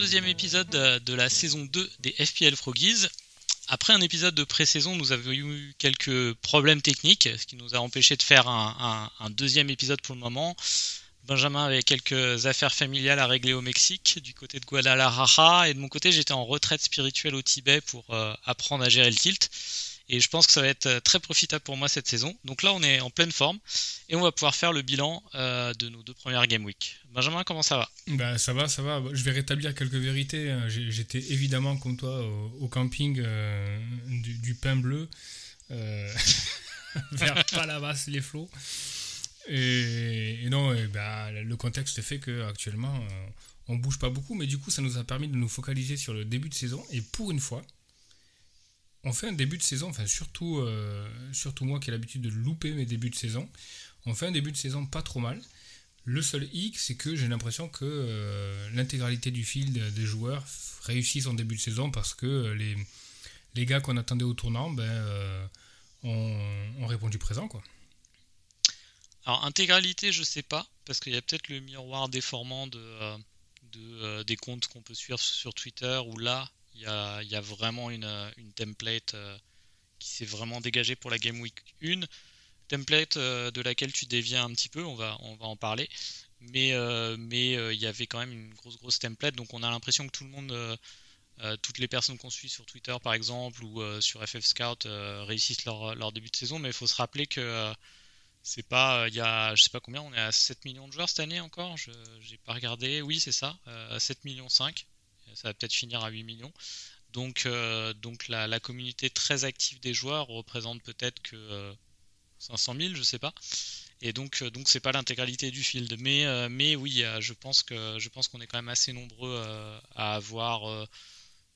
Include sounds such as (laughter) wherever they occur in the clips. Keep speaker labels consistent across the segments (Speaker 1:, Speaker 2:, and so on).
Speaker 1: Deuxième épisode de la saison 2 des FPL Froggies. Après un épisode de pré-saison, nous avions eu quelques problèmes techniques, ce qui nous a empêché de faire un, deuxième épisode pour le moment. Benjamin avait quelques affaires familiales à régler au Mexique, du côté de Guadalajara, et de mon côté, j'étais en retraite spirituelle au Tibet pour euh, apprendre à gérer le tilt. Et je pense que ça va être euh, très profitable pour moi cette saison. Donc là, on est en pleine forme et on va pouvoir faire le bilan euh, de nos deux premières Game Week. Benjamin, comment ça va?
Speaker 2: Bah, Ça va, ça va. Je vais rétablir quelques vérités. Hein. J'étais évidemment, comme toi, au, camping euh, du, pain bleu (laughs) vers Palavas, les flots. Et, non, bah, le contexte fait qu'actuellement, on bouge pas beaucoup, mais du coup, ça nous a permis de nous focaliser sur le début de saison. Et pour une fois, on fait un début de saison, enfin surtout, euh, surtout moi qui ai l'habitude de louper mes débuts de saison, on fait un début de saison pas trop mal. Le seul hic, c'est que j'ai l'impression que euh, l'intégralité du field des joueurs réussissent en début de saison parce que euh, les, les gars qu'on attendait au tournant ben, ont, répondu présent. Quoi.
Speaker 1: Alors, intégralité, je sais pas, parce qu'il y a peut-être le miroir déformant de, de des comptes qu'on peut suivre sur Twitter où là, il y a, vraiment une, template euh, qui s'est vraiment dégagée pour la Game Week 1. Template euh, de laquelle tu déviens un petit peu, on va, on va en parler. Mais, euh, mais il y avait quand même une grosse, grosse template. Donc on a l'impression que tout le monde, toutes les personnes qu'on suit sur Twitter par exemple ou sur FF Scout réussissent leur, leur, début de saison. Mais il faut se rappeler que c'est pas il y a je sais pas combien on est à 7 millions de joueurs cette année encore je j'ai pas regardé oui c'est ça 7 millions 5 ça va peut-être finir à 8 millions. Donc, euh, donc la, communauté très active des joueurs représente peut-être que 500 euh, 000, je sais pas. Et donc, euh, donc c'est pas l'intégralité du field. Mais, mais oui, je pense que je pense qu'on est quand même assez nombreux à avoir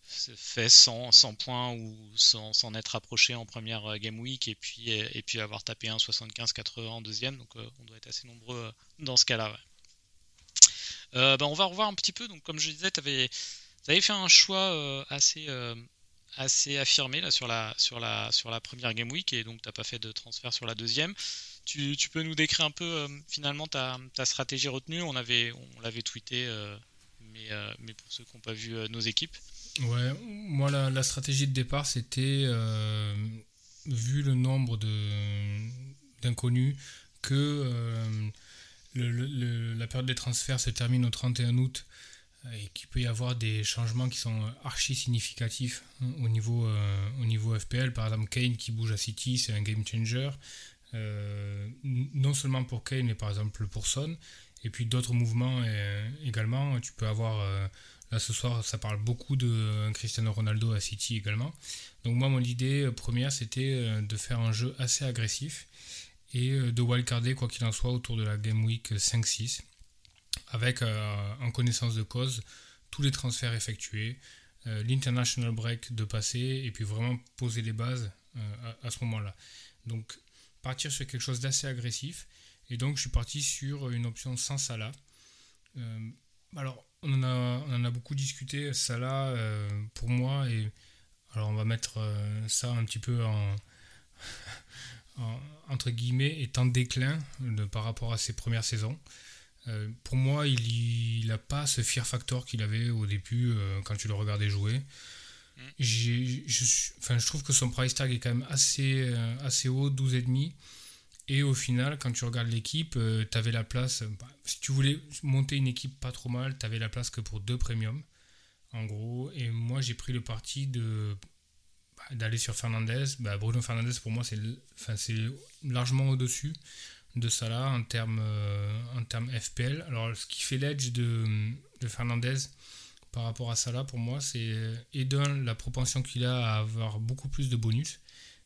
Speaker 1: fait 100, 100 points ou s'en être approché en première game week et puis, et, puis avoir tapé un 75-80 en deuxième. Donc on doit être assez nombreux dans ce cas-là. Ben, on va revoir un petit peu. Donc comme je disais, tu avais vous avez fait un choix euh, assez, euh, assez affirmé là, sur, la, première Game Week et donc tu n'as pas fait de transfert sur la deuxième. Tu, peux nous décrire un peu euh, finalement ta, stratégie retenue? On l'avait tweeté, mais, pour ceux qui n'ont pas vu nos équipes.
Speaker 2: Ouais, moi la stratégie de départ c'était, vu le nombre d'inconnus, que la période des transferts se termine au 31 août et qu'il peut y avoir des changements qui sont archi significatifs hein, au, niveau, euh, au niveau FPL. Par exemple, Kane qui bouge à City, c'est un game changer. Euh, non seulement pour Kane, mais par exemple pour Son. Et puis d'autres mouvements euh, également. Tu peux avoir, là ce soir, ça parle beaucoup de Cristiano Ronaldo à City également. Donc moi, mon idée première, c'était de faire un jeu assez agressif et de wildcarder, quoi qu'il en soit, autour de la Game Week 5-6 avec euh, en connaissance de cause tous les transferts effectués, euh, l'international break de passer et puis vraiment poser les bases euh, à, ce moment-là. Donc partir sur quelque chose d'assez agressif et donc je suis parti sur une option sans Salah. alors on en, a, beaucoup discuté, Salah pour moi et alors on va mettre ça un petit peu en, (laughs) entre guillemets est en déclin par rapport à ses premières saisons. Euh, pour moi, il n'a pas ce fear factor qu'il avait au début euh, quand tu le regardais jouer. Mm. Je, enfin, je trouve que son price tag est quand même assez, euh, assez haut, 12,5. Et au final, quand tu regardes l'équipe, tu avais la place. Bah, si tu voulais monter une équipe pas trop mal, tu avais la place que pour deux premiums, en gros. Et moi, j'ai pris le parti de bah, d'aller sur Fernandez. Bah, Bruno Fernandez, pour moi, c'est enfin, largement au-dessus de Salah en termes, euh, en termes FPL. Alors, ce qui fait l'edge de, de, Fernandez par rapport à Salah, pour moi, c'est Eden, la propension qu'il a à avoir beaucoup plus de bonus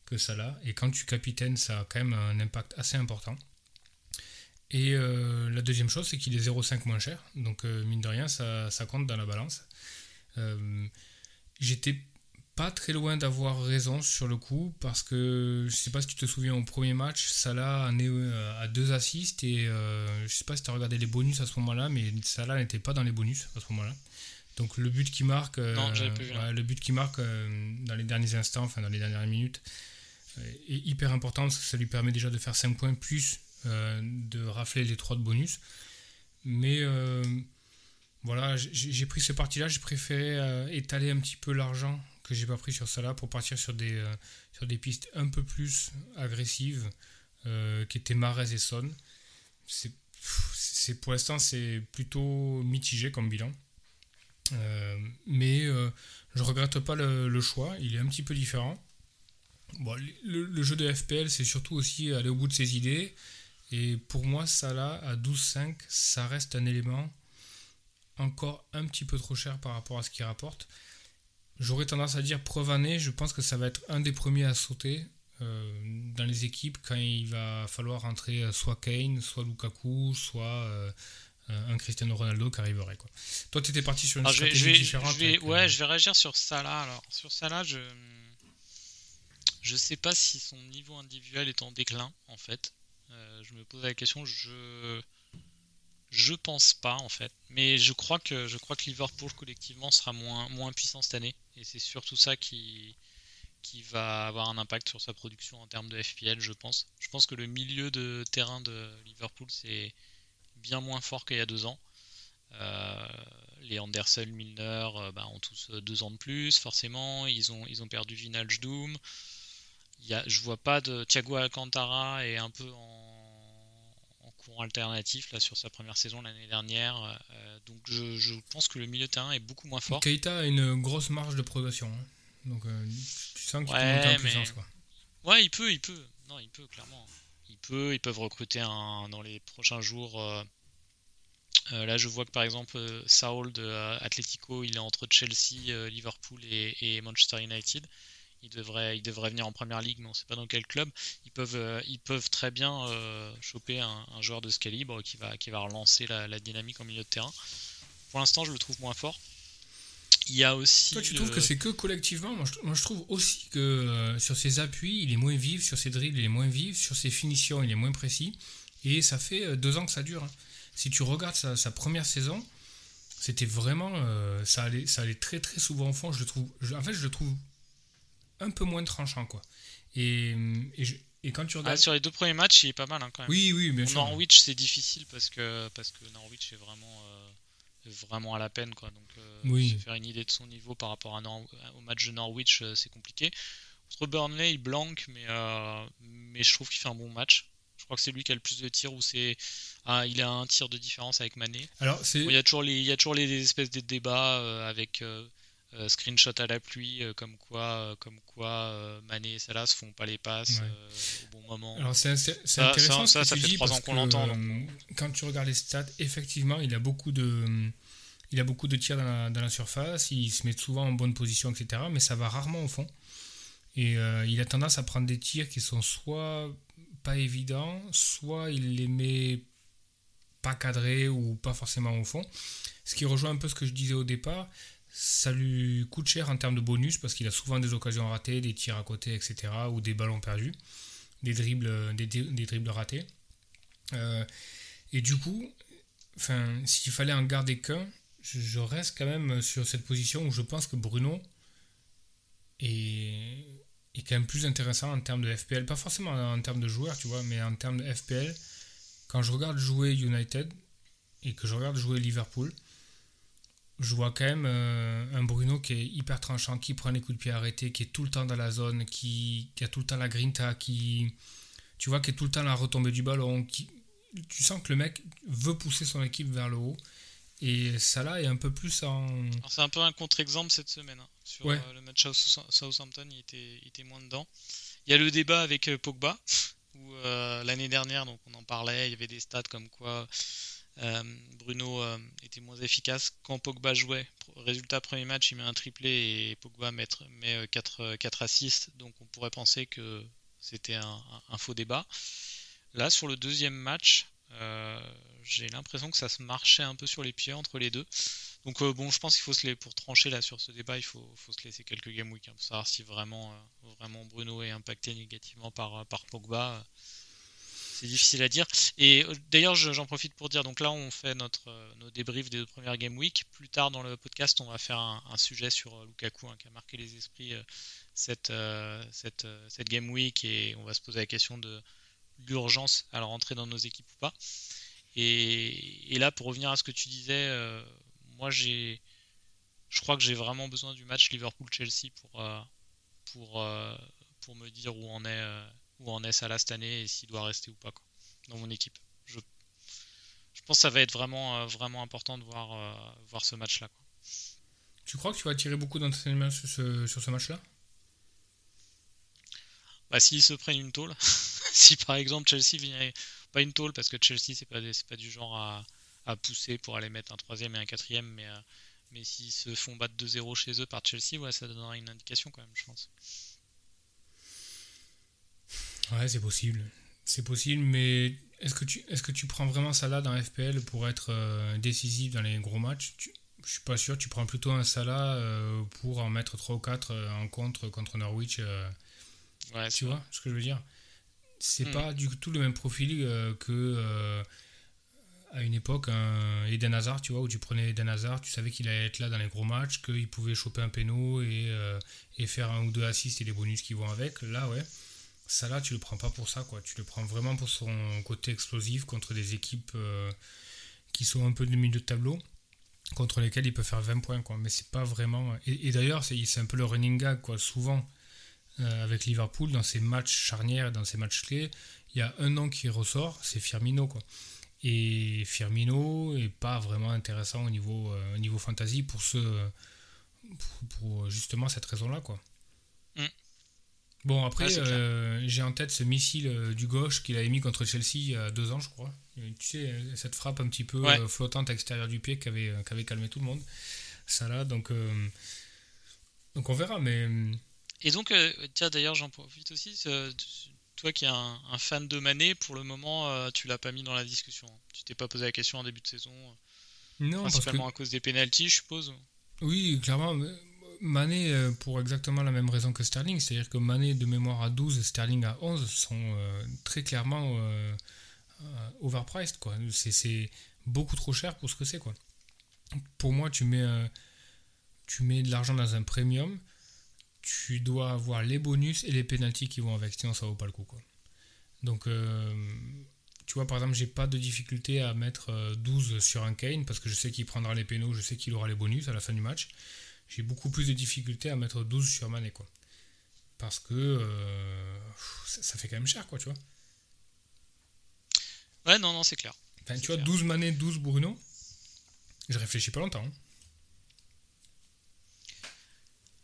Speaker 2: que Salah. Et quand tu capitaines, ça a quand même un impact assez important. Et la deuxième chose, c'est qu'il est 0,5 moins cher. Donc, mine de rien, ça, ça, compte dans la balance. J'étais pas très loin d'avoir raison sur le coup parce que je sais pas si tu te souviens au premier match, Salah est euh, deux assists et euh, je sais pas si tu as regardé les bonus à ce moment-là, mais Salah n'était pas dans les bonus à ce moment-là. Donc le but qui marque, euh, le but qui marque dans les derniers instants, enfin dans les dernières minutes, est hyper important parce que ça lui permet déjà de faire 5 points plus de rafler les 3 de bonus. Mais voilà, j'ai pris ce parti-là, j'ai préféré étaler un petit peu l'argent que j'ai pas pris sur là pour partir sur des, euh, sur des pistes un peu plus agressives euh, qui étaient Marez et Son. C'est, pour l'instant c'est plutôt mitigé comme bilan. Euh, mais je regrette pas le, choix, il est un petit peu différent. Bon, le, jeu de FPL, c'est surtout aussi aller au bout de ses idées. Et pour moi, là, à 12,5, ça reste un élément encore un petit peu trop cher par rapport à ce qu'il rapporte. J'aurais tendance à dire preuve année, je pense que ça va être un des premiers à sauter euh, dans les équipes quand il va falloir rentrer euh, soit Kane, soit Lukaku, soit euh, un Cristiano Ronaldo qui arriverait. Quoi. Toi, tu étais parti sur une ah, stratégie différente.
Speaker 1: ouais, je vais réagir sur Salah. Alors, sur Salah, je je sais pas si son niveau individuel est en déclin, en fait. je me pose la question, je je pense pas en fait, mais je crois que je crois que Liverpool collectivement sera moins moins puissant cette année et c'est surtout ça qui qui va avoir un impact sur sa production en termes de FPL, je pense. Je pense que le milieu de terrain de Liverpool c'est bien moins fort qu'il y a deux ans. Euh, les Anderson, Milner euh, bah, ont tous deux ans de plus, forcément. Ils ont, ils ont perdu Vinal Doom. Il y a, je vois pas de Thiago Alcantara est un peu en alternatif là sur sa première saison l'année dernière. Euh, donc je, pense que le milieu de terrain est beaucoup moins fort.
Speaker 2: Keita a une grosse marge de progression. Hein. Donc euh, tu sens qu'il ouais, peut monter en puissance. Quoi.
Speaker 1: Ouais, il peut, il peut. Non, il peut clairement. Il peut, ils peuvent recruter un, dans les prochains jours. Euh, là, je vois que par exemple, Saul de Atletico, il est entre Chelsea, Liverpool et Manchester United ils devraient, ils devraient venir en première ligue, mais on ne sait pas dans quel club. Ils peuvent, euh, ils peuvent très bien euh, choper un, joueur de ce calibre qui va, qui va relancer la, dynamique en milieu de terrain. Pour l'instant, je le trouve moins fort. Il y a aussi.
Speaker 2: Toi, tu trouves que c'est que collectivement? Moi je, trouve aussi que euh, sur ses appuis, il est moins vif, sur ses dribbles, il est moins vif, sur ses finitions, il est moins précis. Et ça fait deux ans que ça dure. Hein. Si tu regardes sa, première saison, c'était vraiment. ça, allait, ça allait très très souvent au fond. Je le trouve, en fait, je le trouve un peu moins tranchant, quoi. Et, et, quand tu regardes.
Speaker 1: sur les deux premiers matchs, il est pas mal, hein, quand même.
Speaker 2: Oui, oui, bien sûr.
Speaker 1: Norwich, c'est difficile parce que, parce que Norwich est vraiment, euh, vraiment à la peine, quoi. Donc, euh, oui. faire une idée de son niveau par rapport à au match de Norwich, euh, c'est compliqué. Contre Burnley, il blanque, mais, mais je trouve qu'il fait un bon match. Je crois que c'est lui qui a le plus de tirs, ou c'est. Ah, il a un tir de différence avec Mané.
Speaker 2: Alors, c'est.
Speaker 1: il, y a toujours les, il y a toujours les espèces de débats avec euh, screenshot à la pluie, euh, comme quoi, euh, comme quoi Mané et Salah se font pas les passes au bon moment.
Speaker 2: Alors c'est intéressant ça, ça, fait trois ans qu'on l'entend. Quand tu regardes les stats, effectivement, il a beaucoup de, il a beaucoup de tirs dans la, surface, il se met souvent en bonne position, etc. Mais ça va rarement au fond. Et il a tendance à prendre des tirs qui sont soit pas évidents, soit il les met pas cadrés ou pas forcément au fond. Ce qui rejoint un peu ce que je disais au départ, ça lui coûte cher en termes de bonus parce qu'il a souvent des occasions ratées, des tirs à côté, etc. ou des ballons perdus, des dribbles, des, dribbles ratés. Euh, et du coup, s'il fallait en garder qu'un, je, reste quand même sur cette position où je pense que Bruno est, est quand même plus intéressant en termes de FPL. Pas forcément en termes de joueurs, tu vois, mais en termes de FPL. Quand je regarde jouer United et que je regarde jouer Liverpool, je vois quand même euh, un Bruno qui est hyper tranchant, qui prend les coups de pied arrêtés, qui est tout le temps dans la zone, qui, a tout le temps la grinta, qui, tu vois, qui est tout le temps la retombée du ballon. Qui, tu sens que le mec veut pousser son équipe vers le haut. Et ça là est un peu plus en.
Speaker 1: C'est un peu un contre-exemple cette semaine. Hein. Sur euh, le match Southampton, il était, il était, moins dedans. Il y a le débat avec euh, Pogba, (laughs) où l'année dernière, donc on en parlait, il y avait des stats comme quoi Bruno euh, était moins efficace quand Pogba jouait. Résultat, premier match, il met un triplé et Pogba met, 4, 4 assists. Donc on pourrait penser que c'était un, faux débat. Là, sur le deuxième match, j'ai l'impression que ça se marchait un peu sur les pieds entre les deux. Donc bon, je pense qu'il faut se les pour trancher là sur ce débat, il faut, se laisser quelques game week hein, pour savoir si vraiment, Bruno est impacté négativement par Pogba c'est difficile à dire. Et euh, d'ailleurs, j'en profite pour dire, donc là, on fait notre, euh, nos débriefs des deux premières Game Week. Plus tard dans le podcast, on va faire un, sujet sur euh, Lukaku hein, qui a marqué les esprits cette, cette, cette, Game Week et on va se poser la question de l'urgence à le rentrer dans nos équipes ou pas. Et, là, pour revenir à ce que tu disais, moi, j'ai, je crois que j'ai vraiment besoin du match Liverpool-Chelsea pour, pour, pour me dire où on est où en est Salah cette année et s'il doit rester ou pas quoi, dans mon équipe. Je, je pense que ça va être vraiment, euh, vraiment important de voir, euh, voir ce match-là.
Speaker 2: Tu crois que tu vas tirer beaucoup d'entraînement sur ce, sur ce match-là?
Speaker 1: Bah, S'ils se prennent une tôle, (laughs) si par exemple Chelsea vient. Pas une tôle parce que Chelsea c'est pas, pas du genre à, à, pousser pour aller mettre un troisième et un quatrième, mais, euh, mais s'ils se font battre 2-0 chez eux par Chelsea, ouais, ça donnera une indication quand même, je pense.
Speaker 2: Ouais, c'est possible. C'est possible, mais est-ce que, tu, est que tu prends vraiment Salah dans FPL pour être euh, décisif dans les gros matchs? Je Je suis pas sûr. Tu prends plutôt un Salah euh, pour en mettre 3 ou 4 euh, en contre contre Norwich.
Speaker 1: ouais,
Speaker 2: tu vois ce que je veux dire? C'est hmm. pas du tout le même profil que à une époque un Eden Hazard, tu vois, où tu prenais Eden Hazard, tu savais qu'il allait être là dans les gros matchs, qu'il pouvait choper un péno et, et faire un ou deux assists et les bonus qui vont avec. Là, ouais ça là, tu le prends pas pour ça, quoi. Tu le prends vraiment pour son côté explosif contre des équipes euh, qui sont un peu de milieu de tableau, contre lesquelles il peut faire 20 points, quoi. Mais c'est pas vraiment. Et, d'ailleurs, c'est un peu le running gag, quoi. Souvent, euh, avec Liverpool, dans ces matchs charnières, dans ces matchs clés, il y a un nom qui ressort, c'est Firmino, quoi. Et Firmino est pas vraiment intéressant au niveau, euh, niveau fantasy pour ce, pour, justement cette raison-là, quoi. Mm. Bon, après, euh, j'ai en tête ce missile euh, du gauche qu'il avait mis contre Chelsea il y a deux ans, je crois. Tu sais, cette frappe un petit peu euh, flottante à l'extérieur du pied qui avait, calmé tout le monde. Ça là, donc, donc on verra. Mais...
Speaker 1: Et donc, tiens, d'ailleurs, j'en profite aussi. toi qui es un, fan de Mané, pour le moment, tu l'as pas mis dans la discussion. Tu t'es pas posé la question en début de saison.
Speaker 2: Non,
Speaker 1: principalement à cause des pénalties, je suppose.
Speaker 2: Oui, clairement. Mané, euh, pour exactement la même raison que Sterling, c'est-à-dire que Mané de mémoire à 12 et Sterling à 11 sont euh, très clairement euh, overpriced. Quoi. C'est, beaucoup trop cher pour ce que c'est. Quoi. Pour moi, tu mets, tu mets de l'argent dans un premium, tu dois avoir les bonus et les penalties qui vont avec, sinon ça vaut pas le coup. Quoi. Donc, tu vois, par exemple, j'ai pas de difficulté à mettre 12 sur un Kane parce que je sais qu'il prendra les pénaux, je sais qu'il aura les bonus à la fin du match j'ai beaucoup plus de difficultés à mettre 12 sur Mané, quoi. Parce que euh, ça, fait quand même cher, quoi, tu vois.
Speaker 1: Ouais, non, non, c'est clair.
Speaker 2: tu vois, 12 Mané, 12 Bruno, je réfléchis pas longtemps. Hein.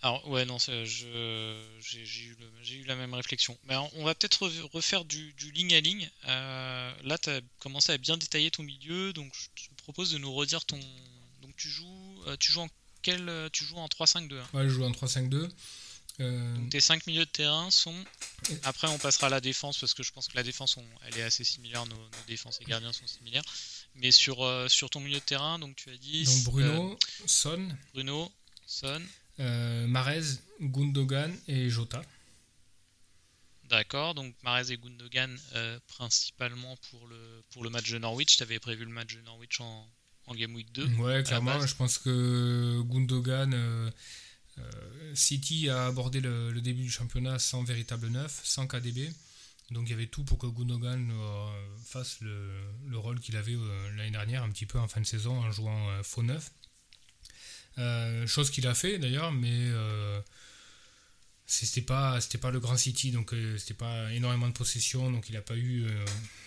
Speaker 1: Alors, ouais, non, j'ai eu, eu, la même réflexion. Mais on va peut-être refaire du, ligne à ligne. Euh, là, tu as commencé à bien détailler ton milieu, donc je te propose de nous redire ton. Donc, tu joues, euh, tu joues en euh, tu joues en 3-5-2
Speaker 2: hein. Ouais, je joue en 3-5-2.
Speaker 1: Euh... tes 5 milieux de terrain sont. Après, on passera à la défense parce que je pense que la défense, elle est assez similaire. Nos, défenses et gardiens sont similaires. Mais sur, euh, sur ton milieu de terrain, donc tu as dit.
Speaker 2: Donc Bruno, euh, Son.
Speaker 1: Bruno, Son.
Speaker 2: Marez, Gundogan et Jota.
Speaker 1: D'accord, donc Marez et Gundogan principalement pour le, pour le match de Norwich. Tu avais prévu le match de Norwich en, en Game Week 2.
Speaker 2: Ouais, clairement, je pense que Gundogan, euh, euh, City a abordé le, début du championnat sans véritable neuf, sans KDB. Donc il y avait tout pour que Gundogan euh, fasse le, rôle qu'il avait l'année dernière, un petit peu en fin de saison, en jouant faux neuf. chose qu'il a fait d'ailleurs, mais c'était pas c'était pas le grand City donc c'était pas énormément de possession donc il n'a pas eu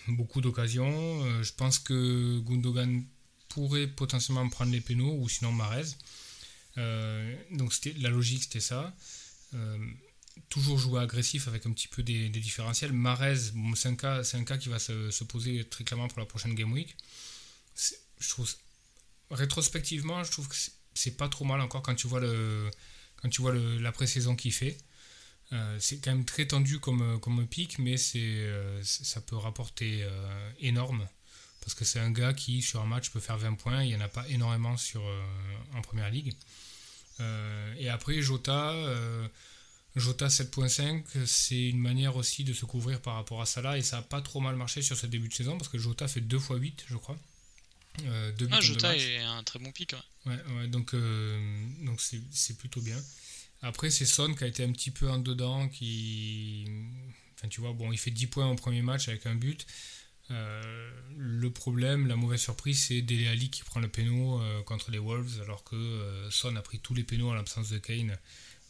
Speaker 2: beaucoup d'occasions je pense que Gundogan pourrait potentiellement prendre les pénaux ou sinon Marez. Euh, donc la logique c'était ça. Euh, toujours jouer agressif avec un petit peu des, différentiels. Marez, c'est un, cas, qui va se, poser très clairement pour la prochaine Game Week. Je rétrospectivement, je trouve que c'est pas trop mal encore quand tu vois, la pré-saison qu'il fait. Euh, c'est quand même très tendu comme, comme pic, mais c'est, ça peut rapporter énorme parce que c'est un gars qui, sur un match, peut faire 20 points. Il n'y en a pas énormément sur, en première ligue. et après, Jota, Jota 7.5, c'est une manière aussi de se couvrir par rapport à Salah, et ça n'a pas trop mal marché sur ce début de saison, parce que Jota fait 2 x 8, je crois.
Speaker 1: Euh, ah, Jota est un très bon pic.
Speaker 2: Ouais, ouais, donc euh, donc c'est plutôt bien. Après, c'est Son qui a été un petit peu en dedans, qui. Enfin, tu vois, bon, il fait 10 points au premier match avec un but. Euh, le problème, la mauvaise surprise, c'est Dele Ali qui prend le péno contre les Wolves, alors que Son a pris tous les pénaux en l'absence de Kane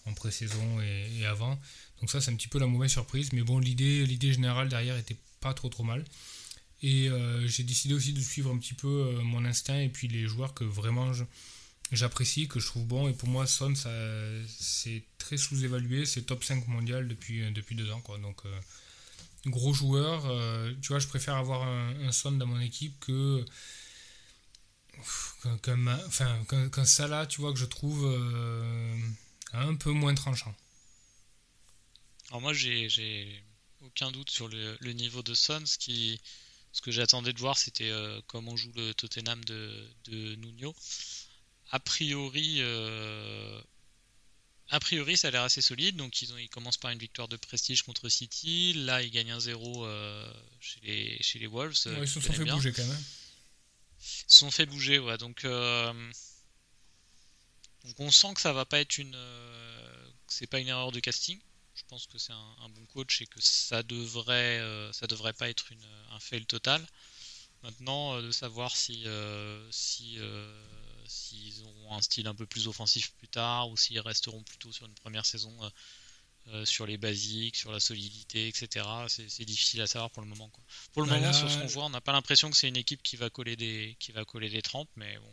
Speaker 2: en pré-saison et, avant. Donc ça, c'est un petit peu la mauvaise surprise. Mais bon, l'idée générale derrière était pas trop trop mal. Et euh, j'ai décidé aussi de suivre un petit peu euh, mon instinct et puis les joueurs que vraiment j'apprécie, que je trouve bons. Et pour moi, Son, c'est très sous-évalué. C'est top 5 mondial depuis, euh, depuis deux ans. Quoi. Donc, gros joueur. tu vois, je préfère avoir un, Son dans mon équipe que qu'un enfin, Salah, tu vois, que je trouve un peu moins tranchant.
Speaker 1: Alors moi, j'ai aucun doute sur le, niveau de Son, ce que j'attendais de voir, c'était euh, comment joue le Tottenham de, de Nuno. A priori, euh, a priori, ça a l'air assez solide. Donc, ils, ont, ils commencent par une victoire de prestige contre City. Là, ils gagnent 1-0 euh, chez, les, chez les Wolves.
Speaker 2: ils se sont fait bouger quand même.
Speaker 1: Ils se sont fait bouger, ouais. Donc, donc on sent que ça va pas être une. c'est pas une erreur de casting je pense que c'est un, bon coach et que ça devrait, euh, ça devrait pas être une, un fail total. Maintenant, euh, de savoir si, euh, si s'ils auront un style un peu plus offensif plus tard ou s'ils resteront plutôt sur une première saison sur les basiques, sur la solidité, etc. C'est difficile à savoir pour le moment. Pour le bah moment, sur ce qu'on voit, on n'a pas l'impression que c'est une équipe qui va coller des, qui va coller des 30, mais bon,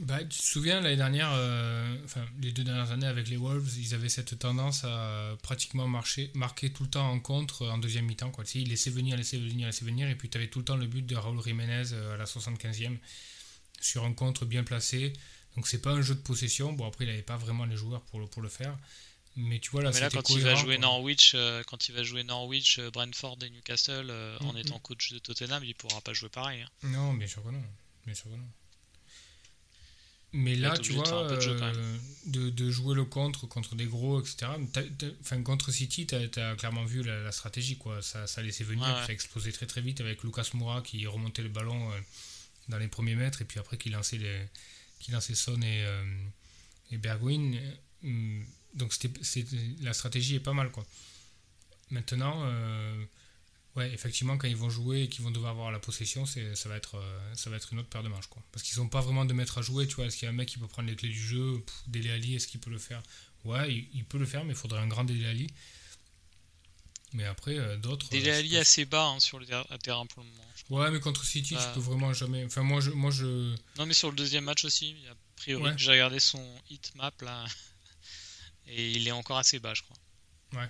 Speaker 2: bah, tu te souviens, l'année dernière, euh, enfin, les deux dernières années avec les Wolves, ils avaient cette tendance à pratiquement marcher, marquer tout le temps en contre en deuxième mi-temps. Quoi. Tu sais, ils laissaient venir, laissaient venir, laissaient venir, et puis tu avais tout le temps le but de Raúl Jiménez euh, à la 75e sur un contre bien placé. Donc c'est pas un jeu de possession. Bon, après, il n'avait pas vraiment les joueurs pour le, pour le faire. Mais tu vois, là,
Speaker 1: Mais là quand, il va jouer Norwich, euh, quand il va jouer Norwich, Brentford et Newcastle en mm, étant coach de Tottenham, il pourra pas jouer pareil. Hein.
Speaker 2: Non, bien sûr que non. Bien sûr que non. Mais là, tu vois, euh, de, jouer le contre contre des gros, etc. Enfin, contre City, tu as, clairement vu la, stratégie. quoi. Ça, ça laissait venir, ça a explosé très très vite avec Lucas Moura qui remontait le ballon euh, dans les premiers mètres et puis après qui lançait, les, qui lançait Son et, euh, et Bergwijn. Donc la stratégie est pas mal. quoi. Maintenant Ouais, effectivement, quand ils vont jouer et qu'ils vont devoir avoir la possession, ça, va être, euh, ça va être une autre paire de manches. Quoi. Parce qu'ils n'ont pas vraiment de maître à jouer. Tu vois, est-ce qu'il y a un mec qui peut prendre les clés du jeu? Dele Ali, est-ce qu'il peut le faire? Ouais, il, peut le faire, mais il faudrait un grand Dele Ali. Mais après, euh, d'autres.
Speaker 1: Dele euh, Ali assez bas hein, sur le terrain pour le moment.
Speaker 2: Ouais, mais contre City, je peux vraiment jamais. Enfin, moi je, moi, je.
Speaker 1: Non, mais sur le deuxième match aussi, a priori, j'ai regardé son hit map là. (laughs) et il est encore assez bas, je crois.
Speaker 2: Ouais.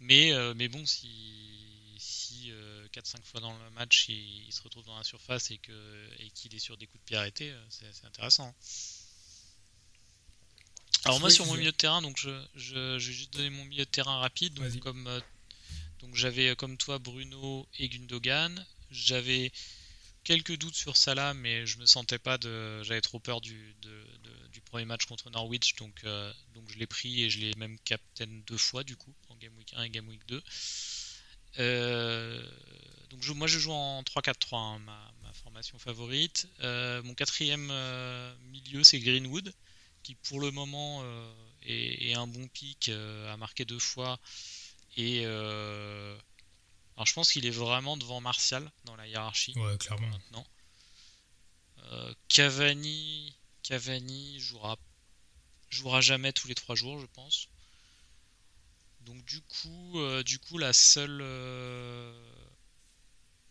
Speaker 1: Mais, euh, mais bon, si, si 4-5 euh, fois dans le match il, se retrouve dans la surface et qu'il et qu'il est sur des coups de pied arrêtés, euh, c'est intéressant. Alors moi sur mon milieu de terrain, donc je, je, je, vais juste donner mon milieu de terrain rapide. Donc comme donc j'avais comme toi Bruno et Gundogan. J'avais quelques doutes sur Salah, mais je me sentais pas de, j'avais trop peur du, du premier match contre Norwich, donc donc je l'ai pris et je l'ai même captain deux fois du coup. Game Week 1 et Game Week 2. Euh, donc je, moi je joue en 3-4-3, hein, ma, formation favorite. Euh, mon quatrième euh, milieu c'est Greenwood, qui pour le moment est, un bon pic, a marqué deux fois. Et alors je pense qu'il est vraiment devant Martial dans la hiérarchie.
Speaker 2: Ouais, clairement.
Speaker 1: Maintenant. Cavani, Cavani jouera, jouera jamais tous les trois jours, je pense. Donc du coup, euh, du coup la seule... Euh,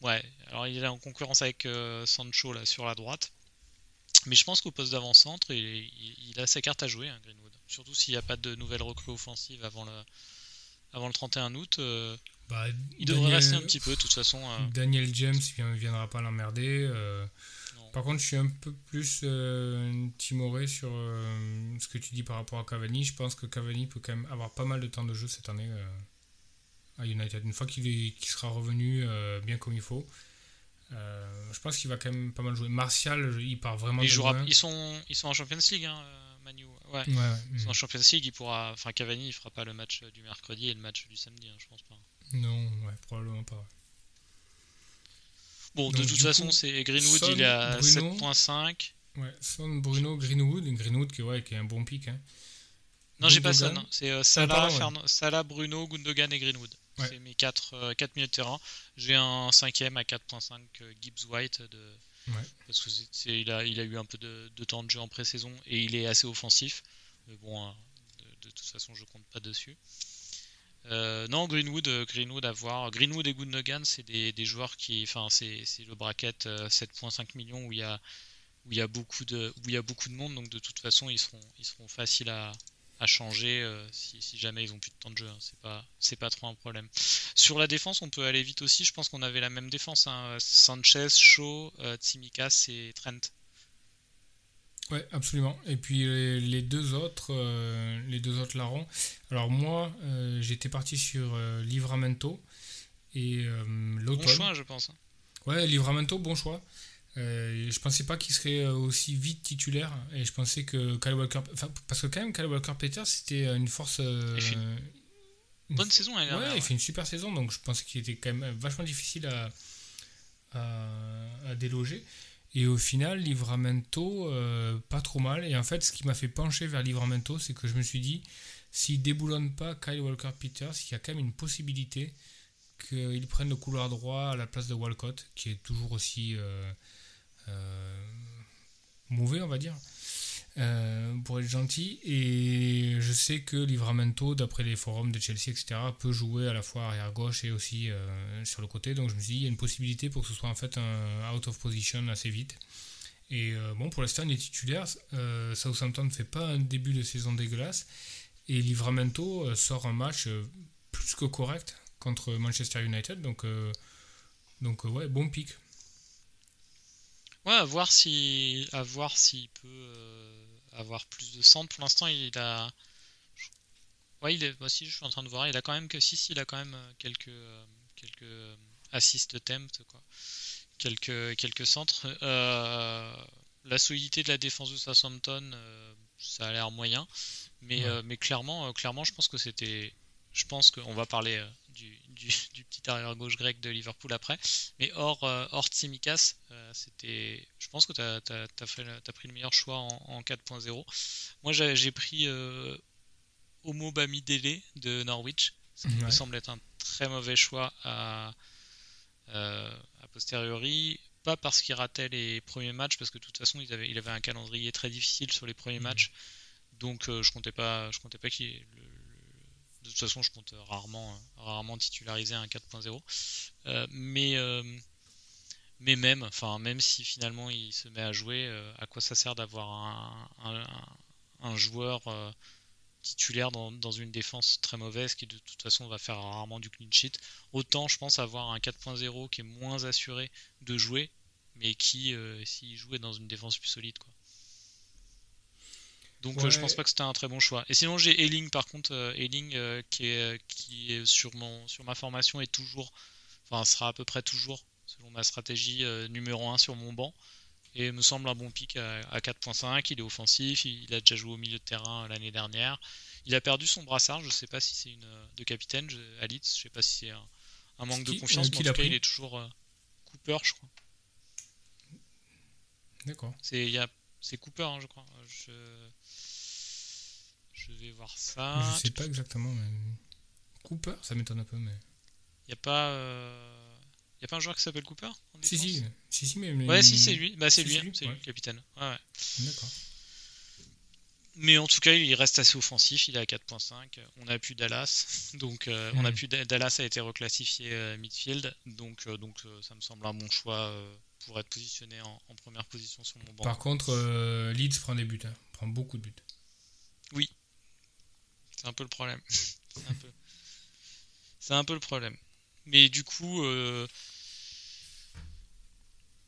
Speaker 1: ouais, alors il est en concurrence avec euh, Sancho là sur la droite. Mais je pense qu'au poste d'avant-centre, il, a sa carte à jouer, hein, Greenwood. Surtout s'il n'y a pas de nouvelles recrues offensives avant le, avant le 31 aout. Bah, il devrait rester un petit peu, de toute façon.
Speaker 2: Daniel James ne viendra pas l'emmerder. Par contre, je suis un peu plus euh, timoré sur euh, ce que tu dis par rapport à Cavani. Je pense que Cavani peut quand même avoir pas mal de temps de jeu cette année euh, à United. Une fois qu'il sera revenu bien comme il faut, je pense qu'il va quand même pas mal jouer. Martial, il part vraiment.
Speaker 1: Ils, ils, sont, ils sont en Champions League, hein, Manu. Ouais. ils sont en Champions League, il pourra. Enfin, Cavani, il fera pas le match du mercredi et le match du samedi, hein, je pense pas.
Speaker 2: Non, ouais, probablement pas.
Speaker 1: Bon, de toute façon, c'est Greenwood, il est à 7.5.
Speaker 2: Ouais, Son, Bruno, Greenwood. Greenwood qui, ouais, qui est un bon pic. Hein.
Speaker 1: Non, j'ai pas Son. C'est euh, Salah, Salah, Bruno, Gundogan et Greenwood. C'est mes 4, 4 milieux de terrain. J'ai un cinquième à 4.5 euh, Gibbs White. De... Parce qu'il il a, il a eu un peu de, de, temps de jeu en pré-saison et il est assez offensif. Mais bon, hein, de, de, toute façon, je compte pas dessus. Euh, non, Greenwood, euh, Greenwood à voir. Greenwood et Gundogan, c'est des, des, joueurs qui, enfin, c'est le bracket 7.5 euh, millions où il y a où il y a beaucoup de où il y a beaucoup de monde, donc de toute façon ils seront ils seront faciles à, à changer si, si, jamais ils ont plus de temps de jeu. Hein. C'est pas c'est pas trop un problème. Sur la défense, on peut aller vite aussi. Je pense qu'on avait la même défense. Hein. Sanchez, Shaw, Tsimikas et Trent.
Speaker 2: Ouais, absolument. Et puis les, deux autres, euh, les deux autres larrons. Alors moi, euh, j'étais parti sur euh, Livramento et l'autre.
Speaker 1: Bon choix, je pense.
Speaker 2: Ouais, Livramento, bon choix. Je pensais pas qu'il serait aussi vite titulaire et je pensais que Kyle Walker, parce que quand même Kyle Walker Peter c'était une force.
Speaker 1: bonne saison.
Speaker 2: Elle ouais, il fait une super saison, donc je pensais qu'il était quand même vachement difficile à, à, à déloger. Et au final, Livramento, euh, pas trop mal. Et en fait, ce qui m'a fait pencher vers Livramento, c'est que je me suis dit, s'il déboulonne pas Kyle Walker-Peters, il y a quand même une possibilité qu'il prenne le couloir droit à la place de Walcott, qui est toujours aussi euh, euh, mauvais, on va dire. Euh, pour être gentil. Et je sais que Livramento, d'après les forums de Chelsea, etc., peut jouer à la fois arrière gauche et aussi euh, sur le côté. Donc je me suis dit, il y a une possibilité pour que ce soit en fait un out of position assez vite. Et euh, bon, pour l'instant, il est titulaire. Southampton ne fait pas un début de saison dégueulasse. Et Livramento sort un match plus que correct contre Manchester United. Donc, donc ouais, bon pic.
Speaker 1: Ouais, à voir si, à voir s'il peut avoir plus de centres. Pour l'instant, il a. Ouais, il est. Bah, si, je suis en train de voir. Il a quand même que. Si, si, il a quand même euh, quelques. Euh, quelques euh, assist attempts, quoi. Quelques, quelques centres. la solidité de la défense de Southampton, ça a l'air moyen. Mais, mais clairement, clairement, je pense que c'était. Je pense qu'on va parler du, du, petit arrière gauche grec de Liverpool après. Mais hors, euh, hors Tsimikas, euh, c'était, je pense que tu as, as, pris le meilleur choix en, 4.0. Moi, j'ai pris euh, Homo Bamidele de Norwich. Ça me semble être un très mauvais choix à, a posteriori. Pas parce qu'il ratait les premiers matchs, parce que de toute façon, il avait, il avait un calendrier très difficile sur les premiers mhm. matchs. Donc, je comptais pas, je comptais pas qu'il de toute façon, je compte rarement, rarement titulariser un 4.0. Euh, mais, euh, mais même, enfin, même si finalement il se met à jouer, euh, à quoi ça sert d'avoir un, joueur titulaire dans, une défense très mauvaise qui de toute façon va faire rarement du clean sheet? Autant je pense avoir un 4.0 qui est moins assuré de jouer, mais qui s'il jouait dans une défense plus solide quoi. Donc euh, je pense pas que c'était un très bon choix. Et sinon j'ai Elling par contre, euh, Elling euh, qui est qui est sur mon sur ma formation est toujours, enfin sera à peu près toujours selon ma stratégie numéro 1 sur mon banc et me semble un bon pic à, 4.5. Il est offensif, il, a déjà joué au milieu de terrain l'année dernière. Il a perdu son brassard, je sais pas si c'est une de capitaine à Leeds, je sais pas si c'est un, manque de confiance, mais en tout cas il est toujours Cooper, je crois.
Speaker 2: D'accord.
Speaker 1: C'est il y a c'est Cooper, hein, je crois. Je... je vais voir ça.
Speaker 2: Je sais pas exactement. Mais... Cooper, ça m'étonne un peu, mais.
Speaker 1: Y a pas. Euh... Y a pas un joueur qui s'appelle Cooper
Speaker 2: si, si, si, si, mais,
Speaker 1: Ouais, si, c'est lui. Bah, c'est lui, c'est lui, le capitaine. Ouais, ouais.
Speaker 2: D'accord.
Speaker 1: Mais en tout cas, il reste assez offensif. Il est à 4.5. On a pu Dallas. (laughs) Donc, euh, on a pu Dallas a été reclassifié euh, midfield. Donc, euh, donc ça me semble un bon choix pour être positionné en, première position sur mon banc.
Speaker 2: Par contre, euh, Leeds prend des buts, hein. prend beaucoup de buts.
Speaker 1: Oui, c'est un peu le problème. (laughs) c'est un peu... un peu le problème. Mais du coup, euh,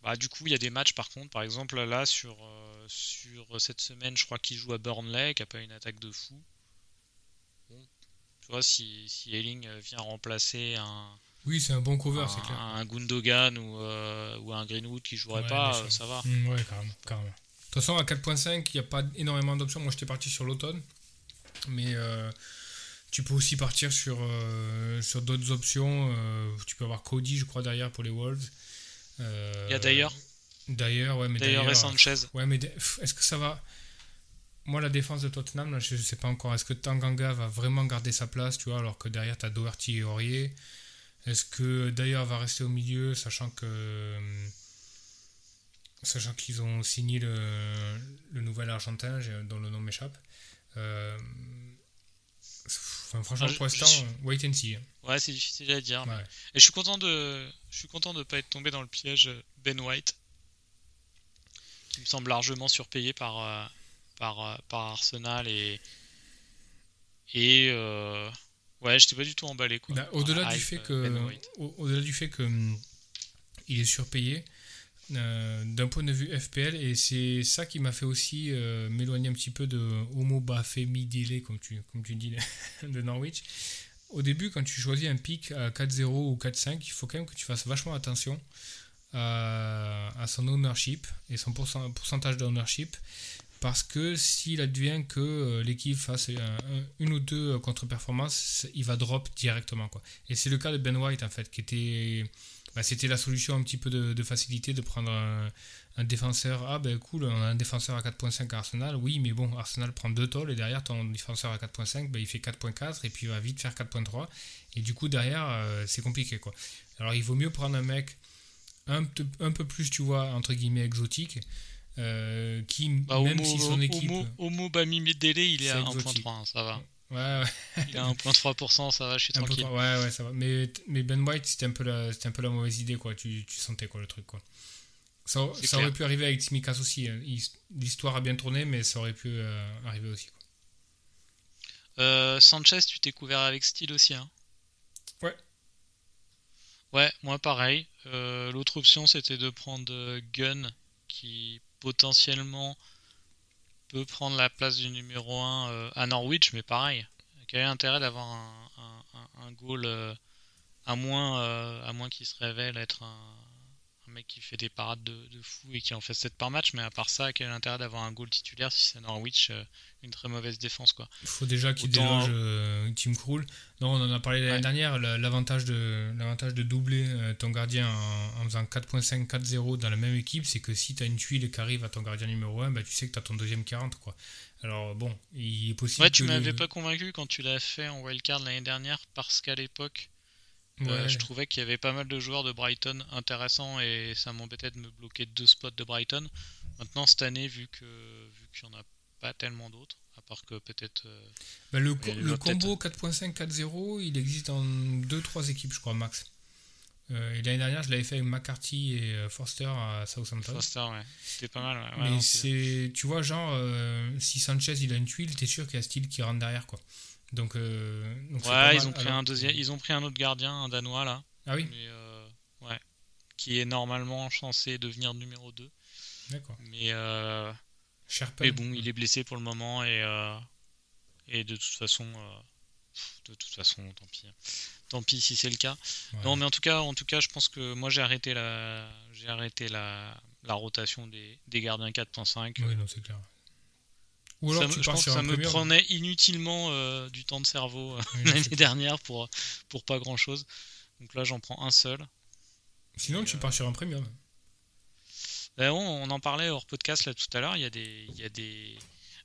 Speaker 1: bah, du coup, il y a des matchs par contre, par exemple là sur euh, sur cette semaine, je crois qu'il joue à Burnley, qui a pas une attaque de fou. Bon, tu vois, si si Elling vient remplacer un
Speaker 2: Oui, c'est un bon cover, c'est
Speaker 1: un,
Speaker 2: clair.
Speaker 1: un Gundogan ou, euh, ou un Greenwood qui jouerait
Speaker 2: Ouais,
Speaker 1: pas, euh, ça va.
Speaker 2: Mm, ouais, carrément, carrément. De toute façon, à 4.5, il n'y a pas énormément d'options. Moi, j'étais parti sur l'automne. Mais tu peux aussi partir sur, sur d'autres options. Tu peux avoir Cody, je crois, derrière pour les Wolves. Euh,
Speaker 1: Il y a d'ailleurs,
Speaker 2: D'ailleurs, ouais, mais
Speaker 1: d'ailleurs et. Sanchez.
Speaker 2: Ouais, mais est-ce que ça va? Moi, la défense de Tottenham, là, je ne sais pas encore. Est-ce que Tanganga va vraiment garder sa place, tu vois, alors que derrière, tu as Doherty et Aurier? Est-ce que d'ailleurs va rester au milieu, sachant que. euh, Sachant qu'ils ont signé le, le nouvel Argentin, dont le nom m'échappe? Euh, enfin, franchement, pour l'instant,
Speaker 1: suis-
Speaker 2: euh, wait and see.
Speaker 1: Ouais, c'est difficile à dire. mais-. Et je suis content de, je suis content de pas être tombé dans le piège Ben White, qui me semble largement surpayé par, euh, par, euh, par Arsenal et et euh, ouais, j'étais pas du tout emballé quoi.
Speaker 2: Bah, au-delà
Speaker 1: par la
Speaker 2: du fait
Speaker 1: euh,
Speaker 2: que
Speaker 1: Ben
Speaker 2: au-delà du fait que il est surpayé euh, d'un point de vue FPL et c'est ça qui m'a fait aussi euh, m'éloigner un petit peu de Homo Bafemi Dele comme tu comme tu dis (laughs) de Norwich. Au début quand tu choisis un pic à 4-0 ou 4-5, il faut quand même que tu fasses vachement attention à, à son ownership et son pourcent- pourcentage d'ownership parce que s'il advient que euh, l'équipe fasse un- un- une ou deux contre-performances, il va drop directement. Quoi. Et c'est le cas de Ben White, en fait, qui était. Bah, c'était la solution un petit peu de, de facilité de prendre un, un défenseur. Ah ben cool, on a un défenseur à 4.5 à Arsenal. Oui, mais bon, Arsenal prend deux tolls et derrière ton défenseur à 4.5, ben, il fait 4.4 et puis il va vite faire 4.3. Et du coup, derrière, euh, c'est compliqué. quoi. Alors il vaut mieux prendre un mec un, peu- un peu plus, tu vois, entre guillemets, exotique. euh, qui,
Speaker 1: Bah,
Speaker 2: même
Speaker 1: Homo,
Speaker 2: si son équipe.
Speaker 1: Homo, Homo il est
Speaker 2: C'est
Speaker 1: à
Speaker 2: exotique.
Speaker 1: 1.3, hein, ça va.
Speaker 2: Ouais, ouais.
Speaker 1: Il à 1.3%, ça va, je suis
Speaker 2: Un peu
Speaker 1: tranquille.
Speaker 2: trop- ouais, ouais, ça va. Mais, mais Ben White, c'était un, peu la- c'était un peu la mauvaise idée, quoi. Tu, tu sentais, quoi, le truc, quoi. Ça, aurait pu arriver avec Tsimikas aussi. hein. L'histoire a bien tourné, mais ça aurait pu euh, arriver aussi, quoi.
Speaker 1: Euh, Sanchez, tu t'es couvert avec style aussi, hein
Speaker 2: Ouais.
Speaker 1: Ouais, moi pareil. Euh, L'autre option, c'était de prendre euh, Gun, qui potentiellement peut prendre la place du numéro 1 euh, à Norwich, mais pareil. Quel est l'intérêt d'avoir un, un, goal, euh, à moins, euh, à moins qu'il se révèle être un mec qui fait des parades de, de fou et qui en fait 7 par match, mais à part ça, quel est l'intérêt d'avoir un goal titulaire si c'est Norwich, euh, une très mauvaise défense, quoi.
Speaker 2: Il faut déjà qu'il
Speaker 1: Autant-
Speaker 2: déloge euh, Tim Krul. Non, on en a parlé l'année
Speaker 1: Ouais.
Speaker 2: dernière. la- L'avantage de, l'avantage de doubler euh, ton gardien en, en faisant 4.5, 4-0 dans la même équipe, c'est que si tu as une tuile qui arrive à ton gardien numéro 1, bah, tu sais que tu as ton deuxième 40. Quoi. Alors bon, il est possible.
Speaker 1: Ouais, tu m'avais
Speaker 2: le-
Speaker 1: pas convaincu quand tu l'as fait en wildcard l'année dernière parce qu'à l'époque,
Speaker 2: Ouais.
Speaker 1: euh, je trouvais qu'il y avait pas mal de joueurs de Brighton intéressants et ça m'embêtait de me bloquer deux spots de Brighton. Maintenant, cette année, vu que vu qu'il n'y en a pas tellement d'autres, à part que peut-être. euh,
Speaker 2: Bah, le, co- combo 4.5, 4.0, il existe dans 2-3 équipes, je crois, max. Euh, et l'année dernière, je l'avais fait avec McCarthy et euh, Forster à Southampton.
Speaker 1: Foster, ouais. C'était pas mal, ouais. Ouais,
Speaker 2: Mais
Speaker 1: non,
Speaker 2: tu vois, genre, euh, si Sanchez il a une tuile, t'es sûr qu'il y a Steele qui rentre derrière, quoi. Donc, euh, donc
Speaker 1: Ouais, ils ont pris
Speaker 2: Alors-
Speaker 1: un deuxième, ils ont pris un autre gardien, un danois là,
Speaker 2: Ah oui,
Speaker 1: mais euh, ouais, qui est normalement censé devenir numéro 2
Speaker 2: d'accord.
Speaker 1: mais euh. Mais bon, il est blessé pour le moment et, et de toute façon, de toute façon, tant pis. Tant pis si c'est le cas.
Speaker 2: Ouais.
Speaker 1: Non, mais en tout cas, en tout cas, je pense que moi j'ai arrêté la, j'ai arrêté la, la rotation des, des gardiens 4.5.
Speaker 2: Oui, non, c'est clair. Ou alors
Speaker 1: Ça me-
Speaker 2: tu
Speaker 1: je
Speaker 2: pars
Speaker 1: pense que
Speaker 2: sur
Speaker 1: ça
Speaker 2: un
Speaker 1: me
Speaker 2: premium.
Speaker 1: prenait inutilement euh, du temps de cerveau euh, (laughs) l'année dernière pour, pour pas grand chose. Donc là, j'en prends un seul.
Speaker 2: Sinon,
Speaker 1: Et,
Speaker 2: tu
Speaker 1: euh,
Speaker 2: pars sur un premium.
Speaker 1: Ben, on, on en parlait hors podcast là tout à l'heure. Il y a des, il y a des.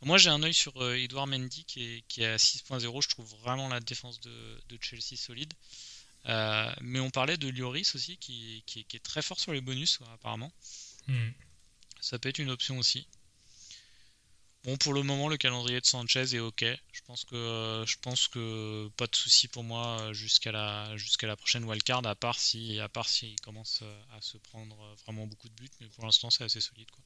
Speaker 1: Moi, j'ai un œil sur euh, Edouard Mendy qui est, qui est à 6.0. Je trouve vraiment la défense de, de Chelsea solide. Euh, mais on parlait de Lloris aussi qui, qui est très fort sur les bonus apparemment.
Speaker 2: Hmm.
Speaker 1: Ça peut être une option aussi. Bon, pour le moment, le calendrier de Sanchez est ok. Je pense que, euh, je pense que pas de souci pour moi euh, jusqu'à la, prochaine wildcard, à part si, à part s'il commence euh, à se prendre vraiment beaucoup de buts. Mais pour l'instant, c'est assez solide. Quoi.